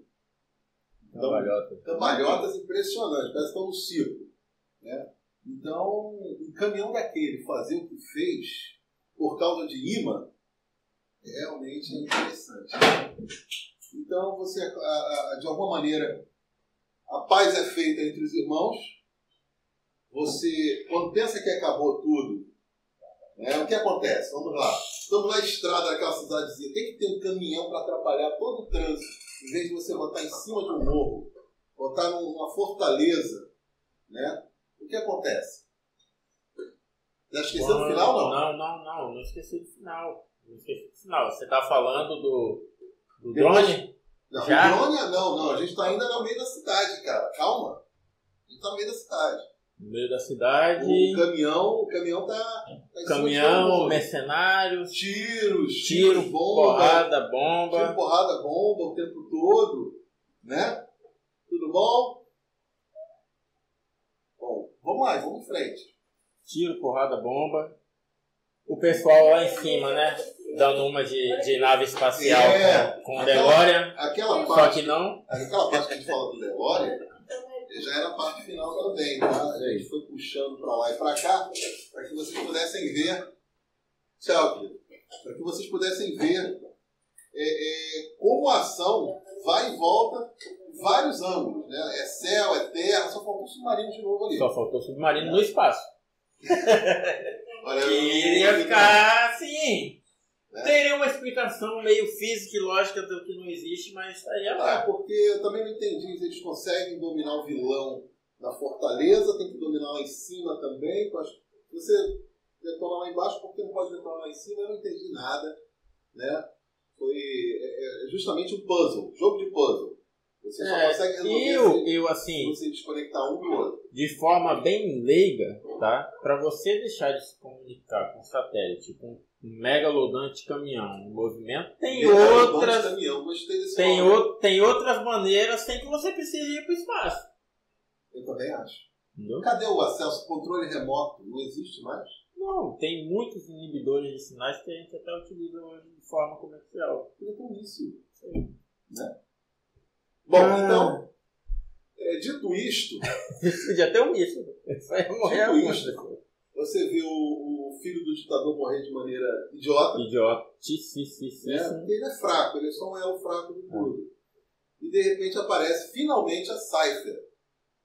cambalhotas. cambalhotas impressionantes, parece que estão no circo. Né? Então, um caminhão daquele fazer o que fez por causa de imã é realmente interessante. Então, você, de alguma maneira, a paz é feita entre os irmãos. Você, quando pensa que acabou tudo, é, o que acontece? Vamos lá. Estamos na estrada daquela cidadezinha. Tem que ter um caminhão para atrapalhar todo o trânsito. Em vez de você botar em cima de um morro, botar numa fortaleza. Né? O que acontece? Já esqueceu do final, não? Não, não, não. Não esqueci do final. Não esqueci do final. Você está falando do, do drone? Não, Já? drone não, não. A gente está ainda no meio da cidade, cara. Calma. A gente está no meio da cidade no meio da cidade. O caminhão, o caminhão tá. tá caminhão, mercenários. Tiros, tiro, tiros, bomba, porrada, bomba. Tiro, porrada, bomba o tempo todo. Né? Tudo bom? Bom, vamos lá, vamos em frente. tiro, porrada, bomba. O pessoal lá em cima, né? Dando uma de, de nave espacial É, com, com aquela- DeLorean. Aquela Só parte, que não. aquela parte que a gente fala do DeLorean já era a parte final também, tá? A gente foi puxando pra lá e pra cá para que vocês pudessem ver. Tchau. Para que vocês pudessem ver é, é, como a ação vai e volta vários ângulos, né? É céu, é terra, só faltou submarino de novo ali. Só faltou submarino no espaço. (laughs) Olha, Que eu- iria ficar assim. Né? Teria uma explicação meio física e lógica do que não existe, mas estaria É, lá. porque eu também não entendi se eles conseguem dominar o vilão na fortaleza, tem que dominar lá em cima também. você detona lá embaixo, por que não pode detonar lá em cima? Eu não entendi nada. Né? Foi é, é justamente um puzzle, jogo de puzzle. Você só É, consegue resolver Eu, se, eu se assim, você desconectar um do outro. de forma bem leiga, tá? Para você deixar de se comunicar com satélite, com megalodonte caminhão em movimento, tem outras, Caminhão, gostei desse tem, o, tem outras maneiras sem que você precise ir para o espaço. Eu também acho. Entendeu? Cadê o acesso? Controle remoto não existe mais? Não, tem muitos inibidores de sinais que a gente até utiliza hoje de forma comercial. Um míssil. Sim. Bom, Ah. então, é, dito isto, (laughs) Podia ter um míssil. Isso aí ia morrer isso. pessoas. você vê o, o filho do ditador morrer de maneira idiota, Idioticíssimo. né? porque ele é fraco, ele é só um elo fraco do tudo. E de repente aparece finalmente a Cypher,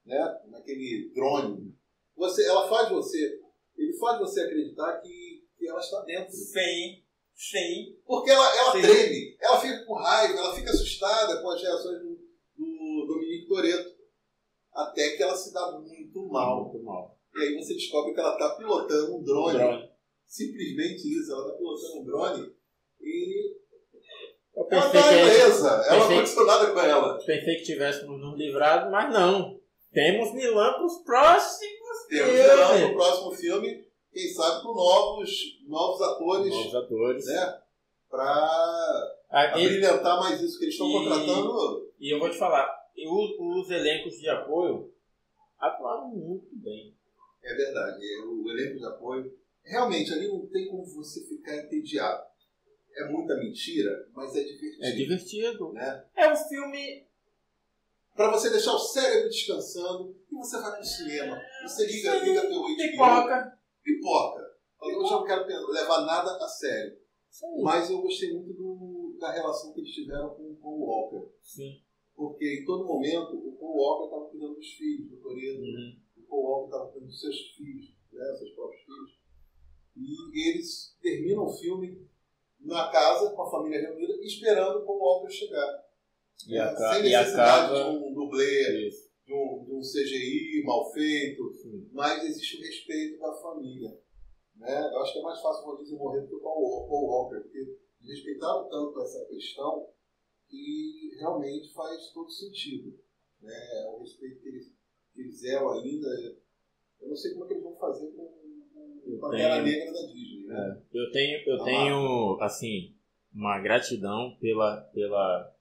né? naquele drone. Você, ela faz você, ele faz você acreditar que, que ela está dentro. Sim, sim. Porque ela, ela Sim. treme, ela fica com raiva, ela fica assustada com as reações do, do Dominique Toretto. Até que ela se dá muito mal. Muito mal. E aí você descobre que ela está pilotando um drone. Drone. Simplesmente isso, ela está pilotando um drone e Eu ela pensei está que, ilesa, ela não aconteceu nada com ela. pensei que tivéssemos nos livrado, mas não. Temos Milan para os próximos Temos filmes. lá no próximo filme, quem sabe com novos, novos atores, Novos atores. né? Para Ah, brilhantar mais isso, que eles estão E- contratando. e eu vou te falar, o- os elencos de apoio atuaram muito bem. É verdade, é, o elenco de apoio. Realmente, ali não tem como você ficar entediado. É muita mentira, mas é divertido. É divertido. Né? É um filme. Para você deixar o cérebro descansando e você vai pro cinema. Você liga, Sim, liga teu HBO, Pipoca. pipoca. Fala, Hoje eu não quero levar nada a sério. Aí. Mas eu gostei muito do- da relação que eles tiveram com o Paul Walker. Sim. Porque em todo momento o Paul Walker estava cuidando dos filhos, do Toreto. Uhum. O Paul Walker estava dos seus filhos, né, seus próprios filhos. E eles terminam o filme na casa, com a família reunida, esperando o Paul Walker chegar. E, né, sem necessidade acaba. de um dublê, Isso. de um, de um CGI mal feito, Sim. mas existe o respeito da família. Né? Eu acho que é mais fácil o Diesel morrer do que o Paul, Walker, porque respeitaram tanto essa questão que realmente faz todo sentido. Né? O respeito zelam ainda. Eu não sei como é que eles vão fazer com, com, Pantera Negra da Disney. Né? Eu tenho, eu Tá tenho assim, uma gratidão pela, pela,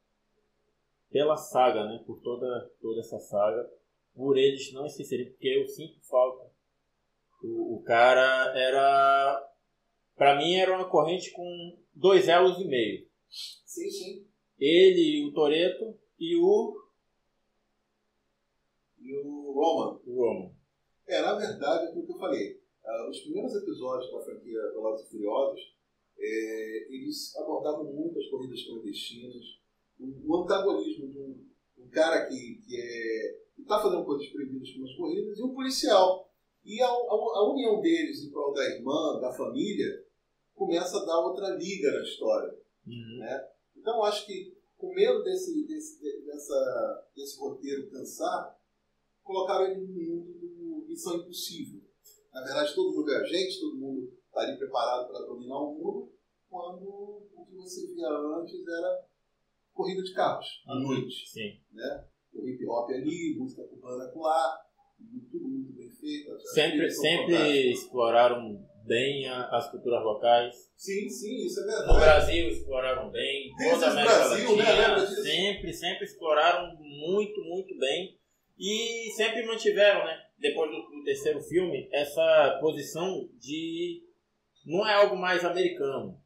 pela saga, né? Por toda, toda essa saga. Por eles não esquecerem, porque eu sinto falta. O, o cara era. Pra mim era uma corrente com dois elos e meio. Sim, sim. Ele, o Toreto e o E o Roman. o Roman. É, na verdade, é aquilo que eu falei. Ah, os primeiros episódios da franquia Velozes e Furiosos, é, eles abordavam muito as corridas clandestinas, o, o antagonismo de um, um cara que que é, está fazendo coisas proibidas com as corridas e um policial. E a, a, a união deles em prol da irmã, da família, começa a dar outra liga na história. Uhum. Então, eu acho que, com medo desse, desse, de- dessa, desse roteiro cansar, colocaram ele no mundo do Missão Impossível. Na verdade, todo mundo é agente, todo mundo está ali preparado para dominar o mundo, quando o que você via antes era corrida de carros, à Uhum. noite. Sim. O hip hop ali, música cubana lá, tudo muito bem feito. Sempre, sempre exploraram bem as culturas locais. Sim, sim, isso é No verdade. Brasil exploraram bem, toda a América Brasil, né? Latina, disso? sempre, sempre exploraram muito, muito bem e sempre mantiveram, né? depois do, do terceiro filme, essa posição de. Não é algo mais americano,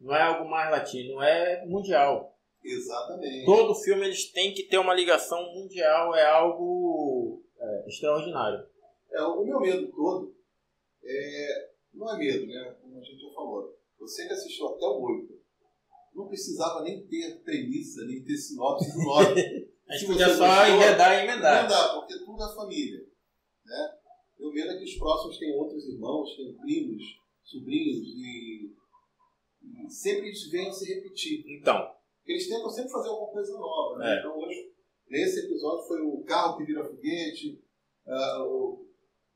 não é algo mais latino, é mundial. Exatamente. Todo filme eles têm que ter uma ligação mundial, é algo é, extraordinário. É, o meu medo todo é, não é medo, né? Como a gente já falou. Você que assistiu até o 8, não precisava nem ter premissa, nem ter sinopse do 9. (laughs) a gente podia só enredar e emendar. Emendar, porque tudo é família. Né? Meu medo é que os próximos têm outros irmãos, têm primos, sobrinhos e, e sempre eles venham se repetir. Então. Eles tentam sempre fazer alguma coisa nova. Né? É. Então hoje, nesse episódio foi o carro que vira foguete, uh, o,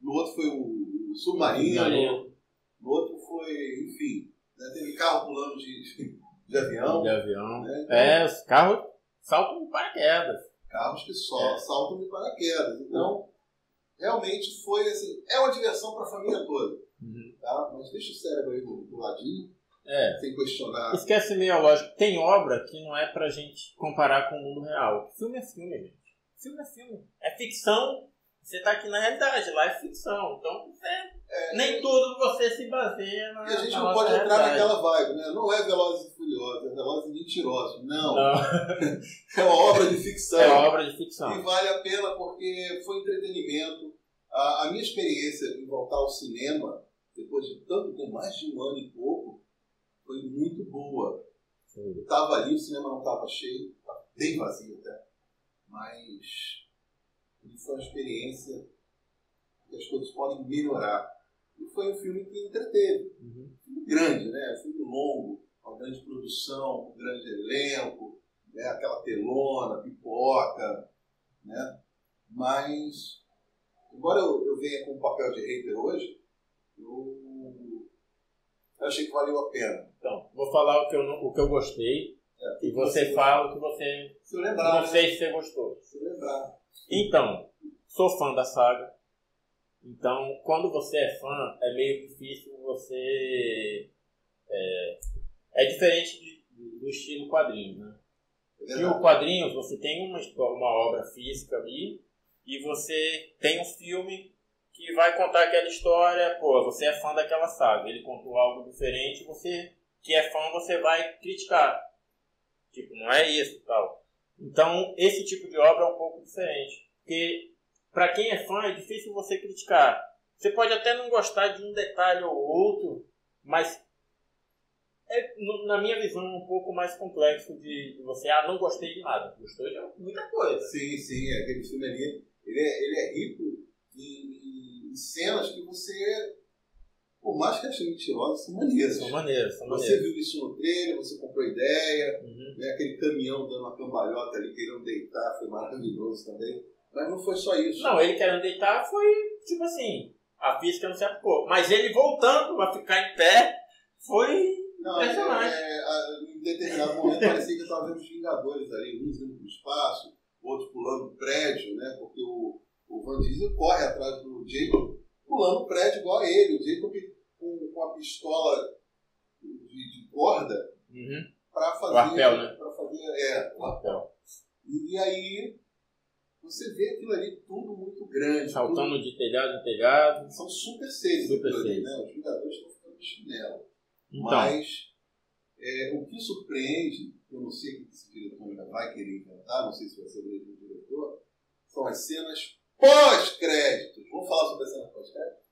no outro foi o, o submarino, no outro foi, enfim, né? teve carro pulando de, (laughs) de avião. De avião. Né? Então, é, os carros saltam de paraquedas. Carros que só é. saltam de paraquedas. Então, realmente foi assim, é uma diversão para a família toda. Uhum. Tá? Mas deixa o cérebro aí do, do ladinho, é. sem questionar. Esquece meio a lógica. Tem obra que não é pra gente comparar com o mundo real. Filme é filme, gente. Filme é filme. É ficção, você tá aqui na realidade, lá é ficção. Então você. É, nem tudo você se baseia na. E a gente não pode entrar naquela vibe, né? Não é Velozes e Furiosos, é Velozes e Mentirosos. Não. Não. (laughs) é uma obra de ficção. É uma obra de ficção. E vale a pena porque foi entretenimento. A, a minha experiência em voltar ao cinema, depois de tanto, com mais de um ano e pouco, foi muito boa. Sim. Eu estava ali, o cinema não estava cheio, estava bem vazio até. Mas foi uma experiência que as coisas podem melhorar. E foi um filme que entreteve. Uhum. Um grande, né? Um filme longo, uma grande produção, um grande elenco, né? aquela telona, pipoca, né? Mas, embora eu, eu venha com o papel de hater hoje, eu, eu achei que valeu a pena. Então, vou falar o que eu, não- o que eu gostei É, e você fala o que você. Se lembrar, Não né? sei se você gostou. Se lembrar. Então, sou fã da saga. Então, quando você é fã, é meio difícil você. É, é diferente de- do estilo quadrinho, né? É verdade. o quadrinhos, você tem uma, uma obra física ali e você tem um filme que vai contar aquela história. Pô, você é fã daquela saga, ele contou algo diferente, você que é fã, você vai criticar. Tipo, não é isso tal. Então, esse tipo de obra é um pouco diferente. Porque, para quem é fã, é difícil você criticar. Você pode até não gostar de um detalhe ou outro, mas é, na minha visão, um pouco mais complexo de, de você, ah, não gostei de nada. Gostou de muita coisa. Sim, sim, aquele filme ali, ele é, ele é rico em, em cenas que você, por mais que ache mentirosas, são maneiras. São maneiras, são Você maneiras. viu isso no trailer, você comprou ideia, Uhum. né, aquele caminhão dando uma cambalhota ali, querendo deitar, foi maravilhoso também. Mas não foi só isso. Não, ele querendo deitar foi, tipo assim, a física não se aplicou. Mas ele voltando a ficar em pé foi Não, é, impressionante. é, a- em determinado momento parecia que eu estava vendo os Vingadores ali, uns indo para o espaço, outros pulando prédio, né? Porque o, o Van Diesel corre atrás do Jacob, pulando o prédio igual a ele. O Jacob com, com a pistola de, de corda Uhum. para fazer. O arpel, né? Pra fazer é, o arpel. E, aí você vê aquilo ali tudo muito grande. saltando de telhado em telhado. tudo- são super seres Super ali, seres. né? Os Vingadores estão ficando de chinelo. Então, Mas é, o que surpreende, eu não sei o que esse diretor ainda vai querer inventar, não sei se vai ser o mesmo diretor, são as cenas pós-créditos. Vamos falar sobre as cenas pós-créditos?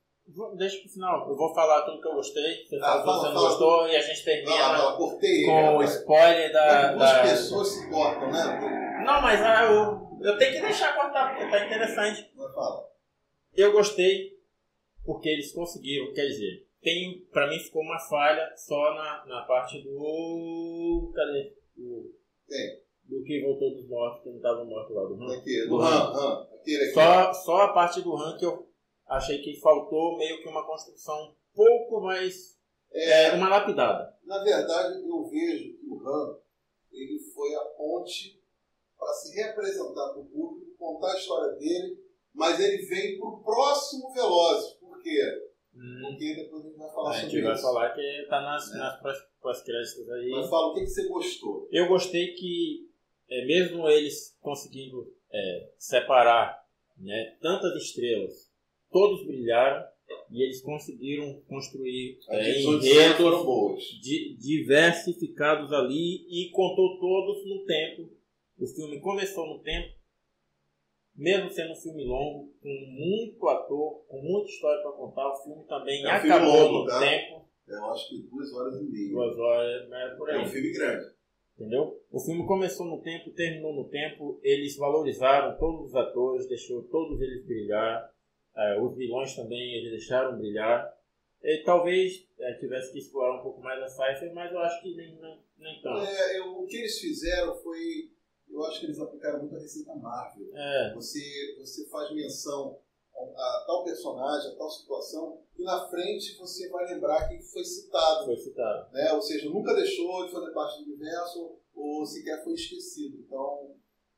deixa pro final. Eu vou falar tudo que eu gostei. Você Ah, fala você não gostou e a gente Não, termina não, cortei ele. com o spoiler da. duas da- pessoas se cortam, né? Não, mas ah, eu, eu tenho que deixar cortar porque tá interessante. Eu gostei porque eles conseguiram, quer dizer, tem, pra mim ficou uma falha só na, na parte do. Cadê? Do, Quem? do que voltou dos mortos, que não tava morto lá do Han. Aqui, do Do Han, Han. Han. Aquele aqui. Só, só a parte do Han que eu achei que faltou meio que uma construção um pouco mais. É, É, uma lapidada. Na verdade, eu vejo que o Han ele foi a ponte para se representar para o público, contar a história dele, mas ele vem para o próximo Velozes. Por quê? Porque depois a gente vai falar a gente sobre vai isso. falar que tá nas, nas pós- pós-créditos aí. Mas fala o que, que você gostou. Eu gostei que, é, mesmo eles conseguindo é, separar né, tantas estrelas, todos brilharam e eles conseguiram construir é, enredos di diversificados ali e contou todos no tempo. O filme começou no tempo, mesmo sendo um filme longo, com muito ator, com muita história para contar, o filme também é um acabou filme longo, no tá? tempo. Eu acho que duas horas e meia. Duas horas, né, por aí. É um filme grande. Entendeu? O filme começou no tempo, terminou no tempo, eles valorizaram todos os atores, deixou todos eles brilhar. É, os vilões também eles deixaram brilhar. E, talvez é, tivesse que explorar um pouco mais a Cypher, mas eu acho que nem, nem, nem tanto. É, eu, o que eles fizeram foi. Eu acho que eles aplicaram muito a receita Marvel. É. Você, você faz menção a, tal personagem, a tal situação, e na frente você vai lembrar que foi citado. Foi citado. Né? Ou seja, nunca deixou de fazer parte do universo, ou sequer foi esquecido. Então,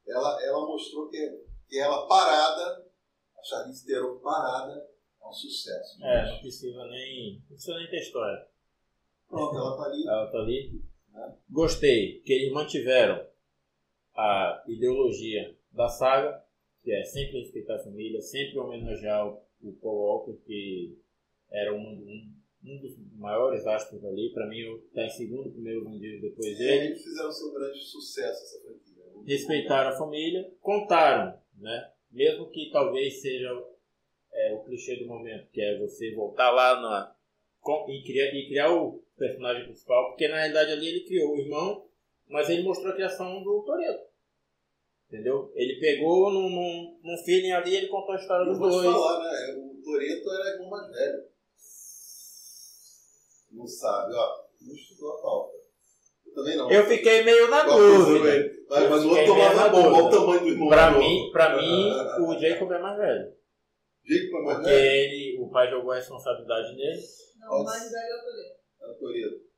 ela, ela mostrou que, que ela parada a Charlize Theron parada é um sucesso. É, não precisa nem, não precisa nem ter história. Pronto, ela tá ali. Ela tá ali. É. Gostei que eles mantiveram a ideologia da saga, que é sempre respeitar a família, sempre homenagear o Paul Walker, que era um, um, um dos maiores astros ali. Para mim, está em segundo, primeiro vendido depois dele. Eles fizeram seu grande sucesso essa franquia. Né? Respeitaram a família, contaram, né? mesmo que talvez seja é, o clichê do momento, que é você voltar lá na, e, criar, e criar o personagem principal, porque na realidade ali ele criou o irmão, mas ele mostrou a criação do Toreto. Entendeu? Ele pegou num, num, num feeling ali ele contou a história dos dois. falar, né? O Toreto era irmão mais velho. Não sabe, ó. Não estudou a pauta. Eu também não. Eu fiquei meio na dúvida. Mas, mas o outro tomava bomba. Olha o tamanho do irmão. Pra mim, pra mim (laughs) o Jacob é mais velho. Jacob é mais Porque velho? ele, o pai jogou a responsabilidade nele. Não, o mais velho é o Toreto. É o Toreto.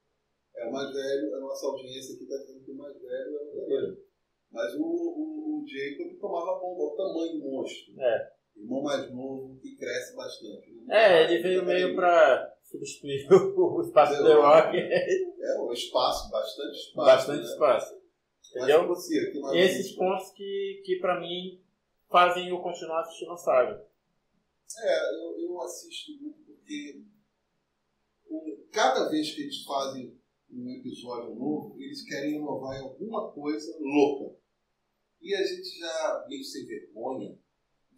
É o mais velho, a nossa audiência aqui está dizendo que o mais velho é o Toreto. Mas o, o, o Jacob tomava bomba, o tamanho do monstro. É. Irmão mais novo que cresce bastante. Né? É, ele veio meio pra substituir (laughs) o espaço do Rock. É, o espaço, bastante espaço. Bastante né? espaço. Entendeu? Você, Esses pontos que, que pra mim fazem eu continuar assistindo a saga. É, eu, eu assisto muito porque cada vez que eles fazem um episódio novo, eles querem inovar em alguma coisa louca. E a gente já, meio sem vergonha,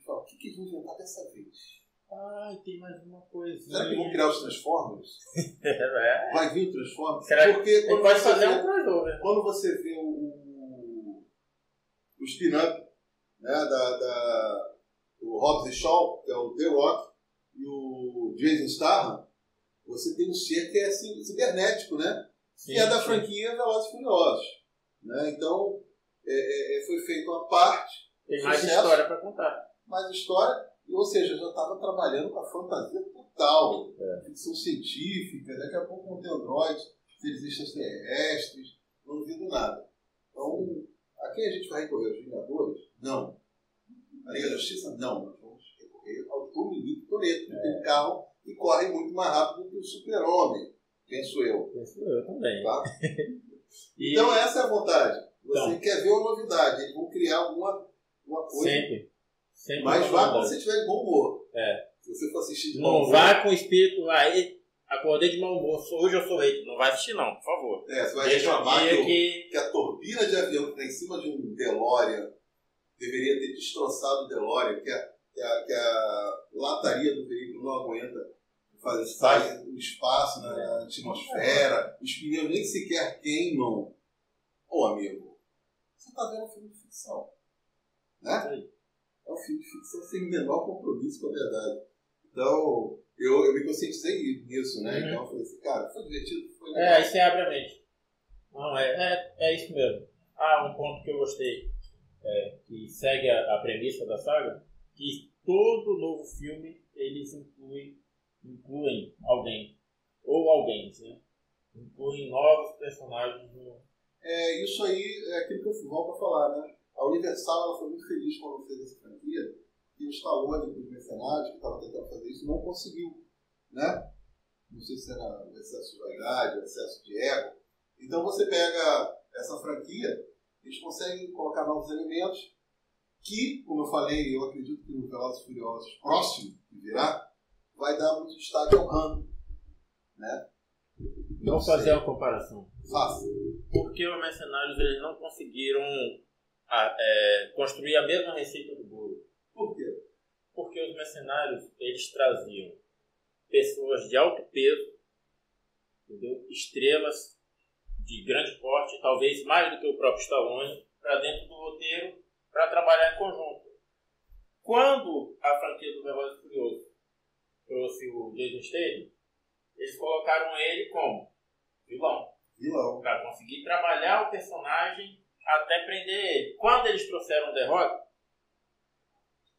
fala, o que, que eles vão inventar dessa vez? Ai, tem mais uma coisa. Será que vão criar os Transformers? (laughs) é. Vai vir o Transformers? Será Porque quando pode fazer vê, um crossover. Quando você vê o, o spin-up né, da, da, o Hobbs e Shaw, que é o The Rock, e o Jason Statham, você tem um ser que é assim, cibernético, né? Sim, que é da franquia Velozes e Furiosos. Né? Então, é, é, é, foi feita uma parte. Tem mais sucesso, história para contar. Mais história ou seja, já estava trabalhando com a fantasia total, é. ficção científica, daqui a pouco vão ter androides, seres extraterrestres, não duvido nada. Então, a quem a gente vai recorrer? Aos Vingadores? Não. A Liga da Justiça? Não. Nós vamos recorrer ao Dominique Toretto, que é. tem um carro que corre muito mais rápido que o Super-Homem, penso eu. Penso eu também. Tá? (laughs) e... Então, essa é a vontade. Você então. quer ver uma novidade, eles vão criar alguma, alguma coisa. Sempre Sempre Mas vá quando você tiver de bom humor. É. Se você for assistir de Não vá com o espírito, aí, acordei de mau humor, hoje eu sou rei. Não vai assistir não, por favor. É, você vai Deixa reclamar que, que... que a turbina de avião que está em cima de um DeLorean deveria ter destroçado o DeLorean, que a, que a, que a lataria do veículo não aguenta fazer sai o espaço na, na atmosfera, os pneus nem sequer queimam. Ô amigo, você está vendo um filme de ficção. Né? É um filme de ficção sem o menor compromisso com a verdade. Então, eu, eu me conscientizei nisso, né? Uhum. Então, eu falei assim, cara, foi divertido, foi legal. É, aí você abre a mente. Não, é, é, é isso mesmo. Ah, um ponto que eu gostei, é, que segue a, a premissa da saga, que todo novo filme eles incluem, incluem alguém, ou alguém, né? Incluem novos personagens no... É, isso aí é aquilo que eu volto a falar, né? A Universal ela foi muito feliz quando fez essa franquia e o Stallone, dos mercenários, que estava tentando fazer isso, não conseguiu. Né? Não sei se era excesso de vaidade, excesso de ego. Então você pega essa franquia, eles conseguem colocar novos elementos que, como eu falei, eu acredito que no Velozes Furiosos próximo, que virá, vai dar muito destaque ao. Né? Vamos fazer uma comparação. Faça. Por que os mercenários eles não conseguiram a, é, construir a mesma receita do bolo? Por quê? Porque os mercenários eles traziam pessoas de alto peso, entendeu? estrelas de grande porte, talvez mais do que o próprio Stallone, para dentro do roteiro para trabalhar em conjunto. Quando a franquia do Velozes e Furioso trouxe o Jason Statham, eles colocaram ele como vilão. Vilão. Para conseguir trabalhar o personagem até prender ele. Quando eles trouxeram o The Rock,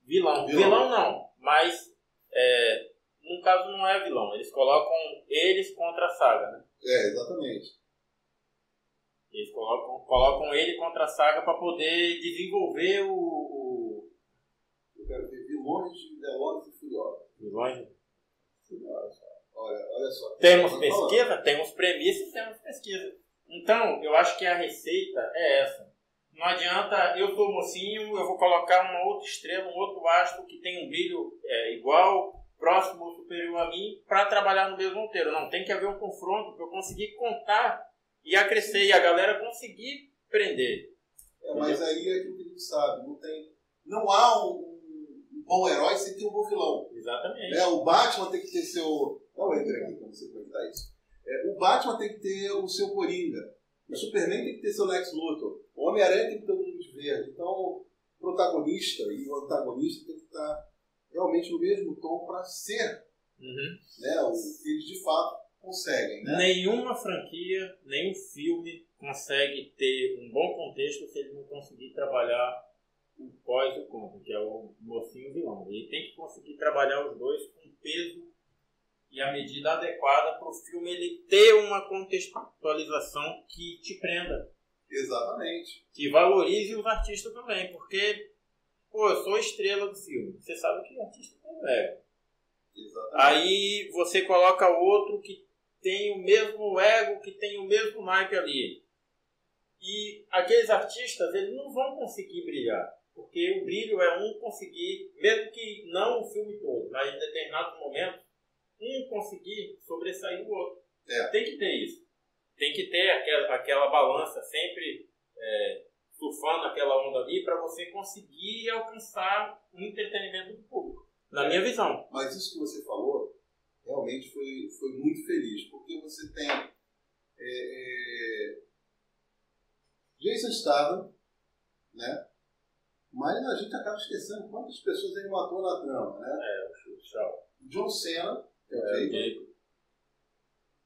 vilão. Vilão, vilão não, mas é, no caso não é vilão. Eles colocam eles contra a saga, né? É, exatamente. Eles colocam, colocam ele contra a saga para poder desenvolver o, o, Eu quero ver vilões de Velozes e Furiosos. Vilões? Olha, olha só. Temos pesquisa, falando. temos premissas, temos pesquisa. Então, eu acho que a receita é essa. Não adianta, eu sou mocinho, eu vou colocar uma outra estrela, um outro astro que tem um brilho é, igual, próximo ou superior a mim, para trabalhar no mesmo roteiro. Não, tem que haver um confronto para eu conseguir contar e a crescer e a galera conseguir prender. É, mas aí é aquilo que a gente sabe, não tem. Não há um bom herói sem ter um bom vilão. Exatamente. É, o Batman tem que ter seu. Não entra aqui pra você comentar isso. É, o Batman tem que ter o seu Coringa. O Superman tem que ter seu Lex Luthor. O Homem-Aranha tem que ter o Mundo de Verde. Então, o protagonista e o antagonista tem que estar realmente no mesmo tom para ser uhum. né, o que eles de fato conseguem. Né? Nenhuma franquia, nenhum filme consegue ter um bom contexto se ele não conseguir trabalhar o pós e o contra, que é o mocinho e o vilão. Ele tem que conseguir trabalhar os dois com peso e a medida adequada para o filme ele ter uma contextualização que te prenda. Exatamente. Que valorize os artistas também, porque, pô, eu sou estrela do filme. Você sabe que o artista tem ego. Exatamente. Aí você coloca outro que tem o mesmo ego, que tem o mesmo Nike ali. E aqueles artistas, eles não vão conseguir brilhar. Porque o brilho é um conseguir, mesmo que não o filme todo, mas em determinados momentos, um conseguir sobressair o outro. É. Tem que ter isso. Tem que ter aquela, aquela balança sempre é, surfando aquela onda ali para você conseguir alcançar o entretenimento do público. Na minha visão. Mas isso que você falou realmente foi, foi muito feliz, porque você tem é, é, Jason Statham, né? Mas a gente acaba esquecendo quantas pessoas ele matou na trama, né? É, o Shaw. John Cena, que é o É, Jacob. Jacob.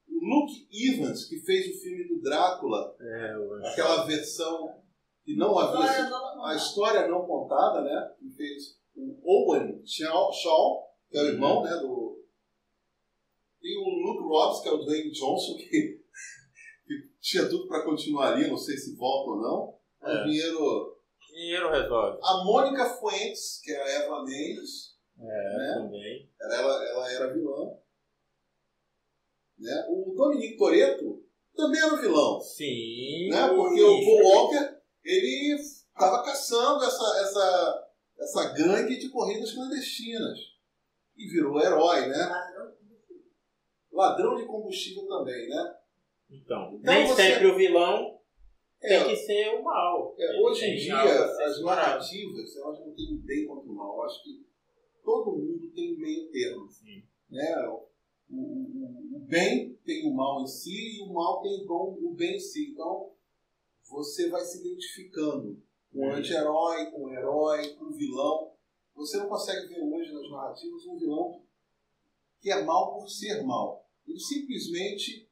O Luke Evans, que fez o filme do Drácula, É, o aquela versão que não havia História sido não- a história não contada, né? Que fez o Owen Shaw, Shaw, que é o Uhum. irmão, né? Do... Tem o Luke Robbins, que é o Dwayne Johnson, que, (laughs) que tinha tudo para continuar ali, não sei se volta ou não. É. o dinheiro. Dinheiro resolve. A Mônica Fuentes, que é a Eva Mendes, É, Né? também. ela, ela, ela era vilã. Né? O Dominique Toretto também era um vilão. Sim. né? Porque o Paul Walker ele estava caçando essa, essa, essa gangue de corridas clandestinas e virou herói, né? Ladrão. Ladrão de combustível também, né? Então, Então nem você- sempre o vilão tem É, que ser o mal. é, hoje em tem dia as narrativas elas não têm o bem contra o mal. Eu acho que todo mundo tem meio termo, Sim. né? O, o- o bem tem o mal em si e o mal tem o, bom, o bem em si. Então você vai se identificando com o Uhum. anti-herói, com o herói, com o vilão. Você não consegue ver hoje nas narrativas um vilão que é mal por ser mal. Ele simplesmente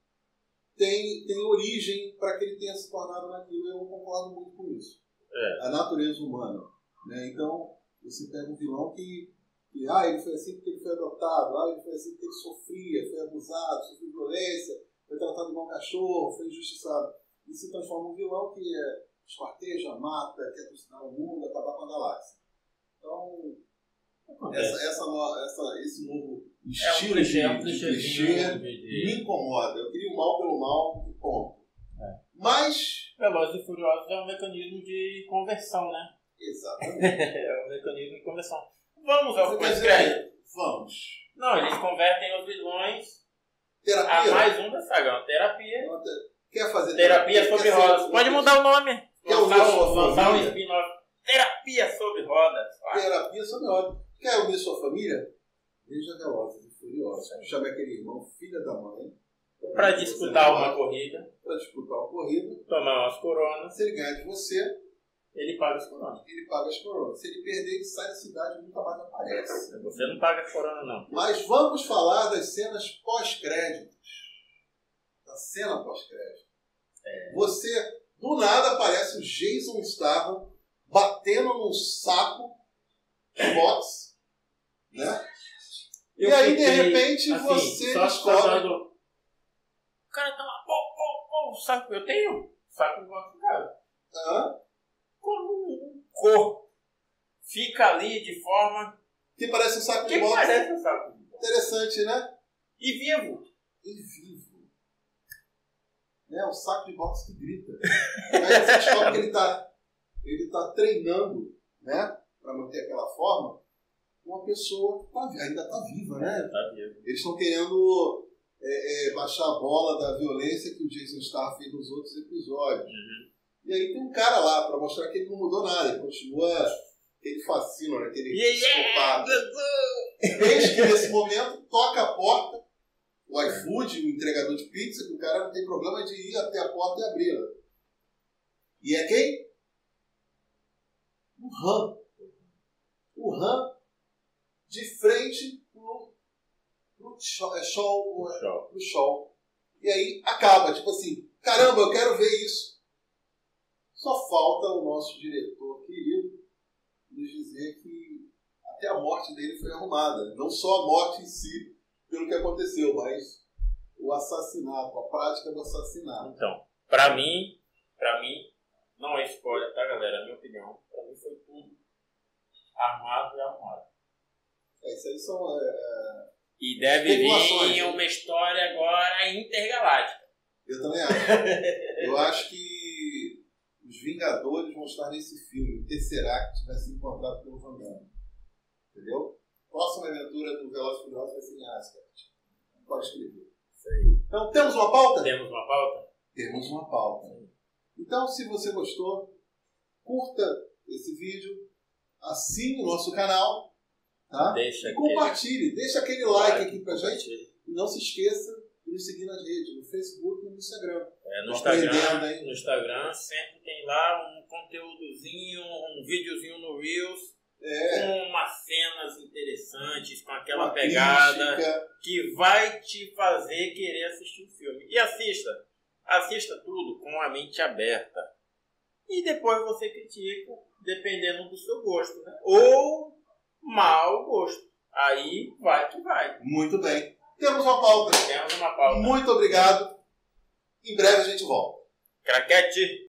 tem, tem origem para que ele tenha se tornado naquilo. Eu concordo muito com isso. É. A natureza humana. Né? Então, você pega um vilão que, que ah, ele foi assim porque ele foi adotado, ah, ele foi assim porque ele sofria, foi abusado, sofreu violência, foi tratado igual um cachorro, foi injustiçado. E se transforma em um vilão que é, esquarteja, mata, quer dominar o mundo, acabar com a galáxia. Então, essa, essa, essa, esse novo É um estilo clichê, é um de, de clichêzinho clichê de- de- me incomoda. Eu mal pelo mal e ponto. É. Mas, Velozes e Furiosos é um mecanismo de conversão, né? Exatamente. (laughs) é o mecanismo de conversão. Vamos ao pós-crédito. aí? Vamos. Não, eles convertem os vilões a Terapia? mais um da saga. Uma terapia. Quer fazer Terapia sobre Quer ser- rodas. Pode mudar o nome. Quer Lançar um, sua lançar um spin-off. Terapia sobre rodas. Terapia sobre rodas. Quer unir sua família? Veja Velozes e Furiosos. Chame aquele irmão, filha da mãe. Pra disputar uma corrida, Para disputar uma corrida. tomar umas coronas, Se ele ganhar de você, ele paga as coronas. ele paga as coronas. Se ele perder, ele sai da cidade e nunca mais aparece. Você não paga as coronas, não. Mas vamos falar das cenas pós-créditos. Da cena pós-crédito. Você, do nada, aparece o Jason Statham batendo num saco de boxe. Né? E aí, de repente, assim, você descobre. O cara tá lá, pô, pô, pô, saco. Eu tenho saco de em casa. Hã? Como um cor fica ali de forma que parece um saco de que boxe. parece um saco de. Interessante, né? E vivo. E vivo. Né? Um saco de boxe que grita. Aí você descobre que ele está ele tá treinando, né? Para manter aquela forma, uma pessoa que tá, ainda está viva, né? Tá vivo. Eles estão querendo é, é, baixar a bola da violência que o Jason Statham fez nos outros episódios. Uhum. E aí tem um cara lá para mostrar que ele não mudou nada, ele continua aquele fascínio, né? aquele Yeah, psicopata. Eis que nesse momento toca a porta, o iFood, o entregador de pizza, que o cara não tem problema de ir até a porta e abri-la. E é quem? O Han. O Han de frente show, é show, Show. pro show. E aí acaba, tipo assim, caramba, eu quero ver isso. Só falta o nosso diretor querido nos dizer que até a morte dele foi arrumada. Não só a morte em si, pelo que aconteceu, mas o assassinato, a prática do assassinato. Então, pra mim, pra mim, não é spoiler, tá galera? É minha opinião. Pra mim foi tudo armado e arrumado. É, isso aí são. é, E deve vir né? uma história agora intergaláctica. eu também acho. (laughs) Eu acho que os Vingadores vão estar nesse filme. O Tesseract vai ser encontrado pelo Van Damme. Entendeu? Próxima aventura do Velozes e Furiosos vai ser em Asgard. Pode escrever. Isso aí. Então, temos uma pauta? Temos uma pauta? Temos uma pauta. Então, se você gostou, curta esse vídeo, assine o nosso canal, tá? Deixa E aquele compartilhe, deixa aquele like like, aqui pra gente. E não se esqueça de nos seguir nas redes, no Facebook e no Instagram. É, no Instagram, no Instagram sempre tem lá um conteúdozinho, um videozinho no Reels É, com umas cenas interessantes, com aquela uma pegada crítica. que vai te fazer querer assistir o filme. E assista, assista tudo com a mente aberta. E depois você critica, dependendo do seu gosto, né? Ou mau gosto. Aí vai que vai. Muito bem. Temos uma pauta. Temos uma pauta. Muito obrigado. Em breve a gente volta. Craquete!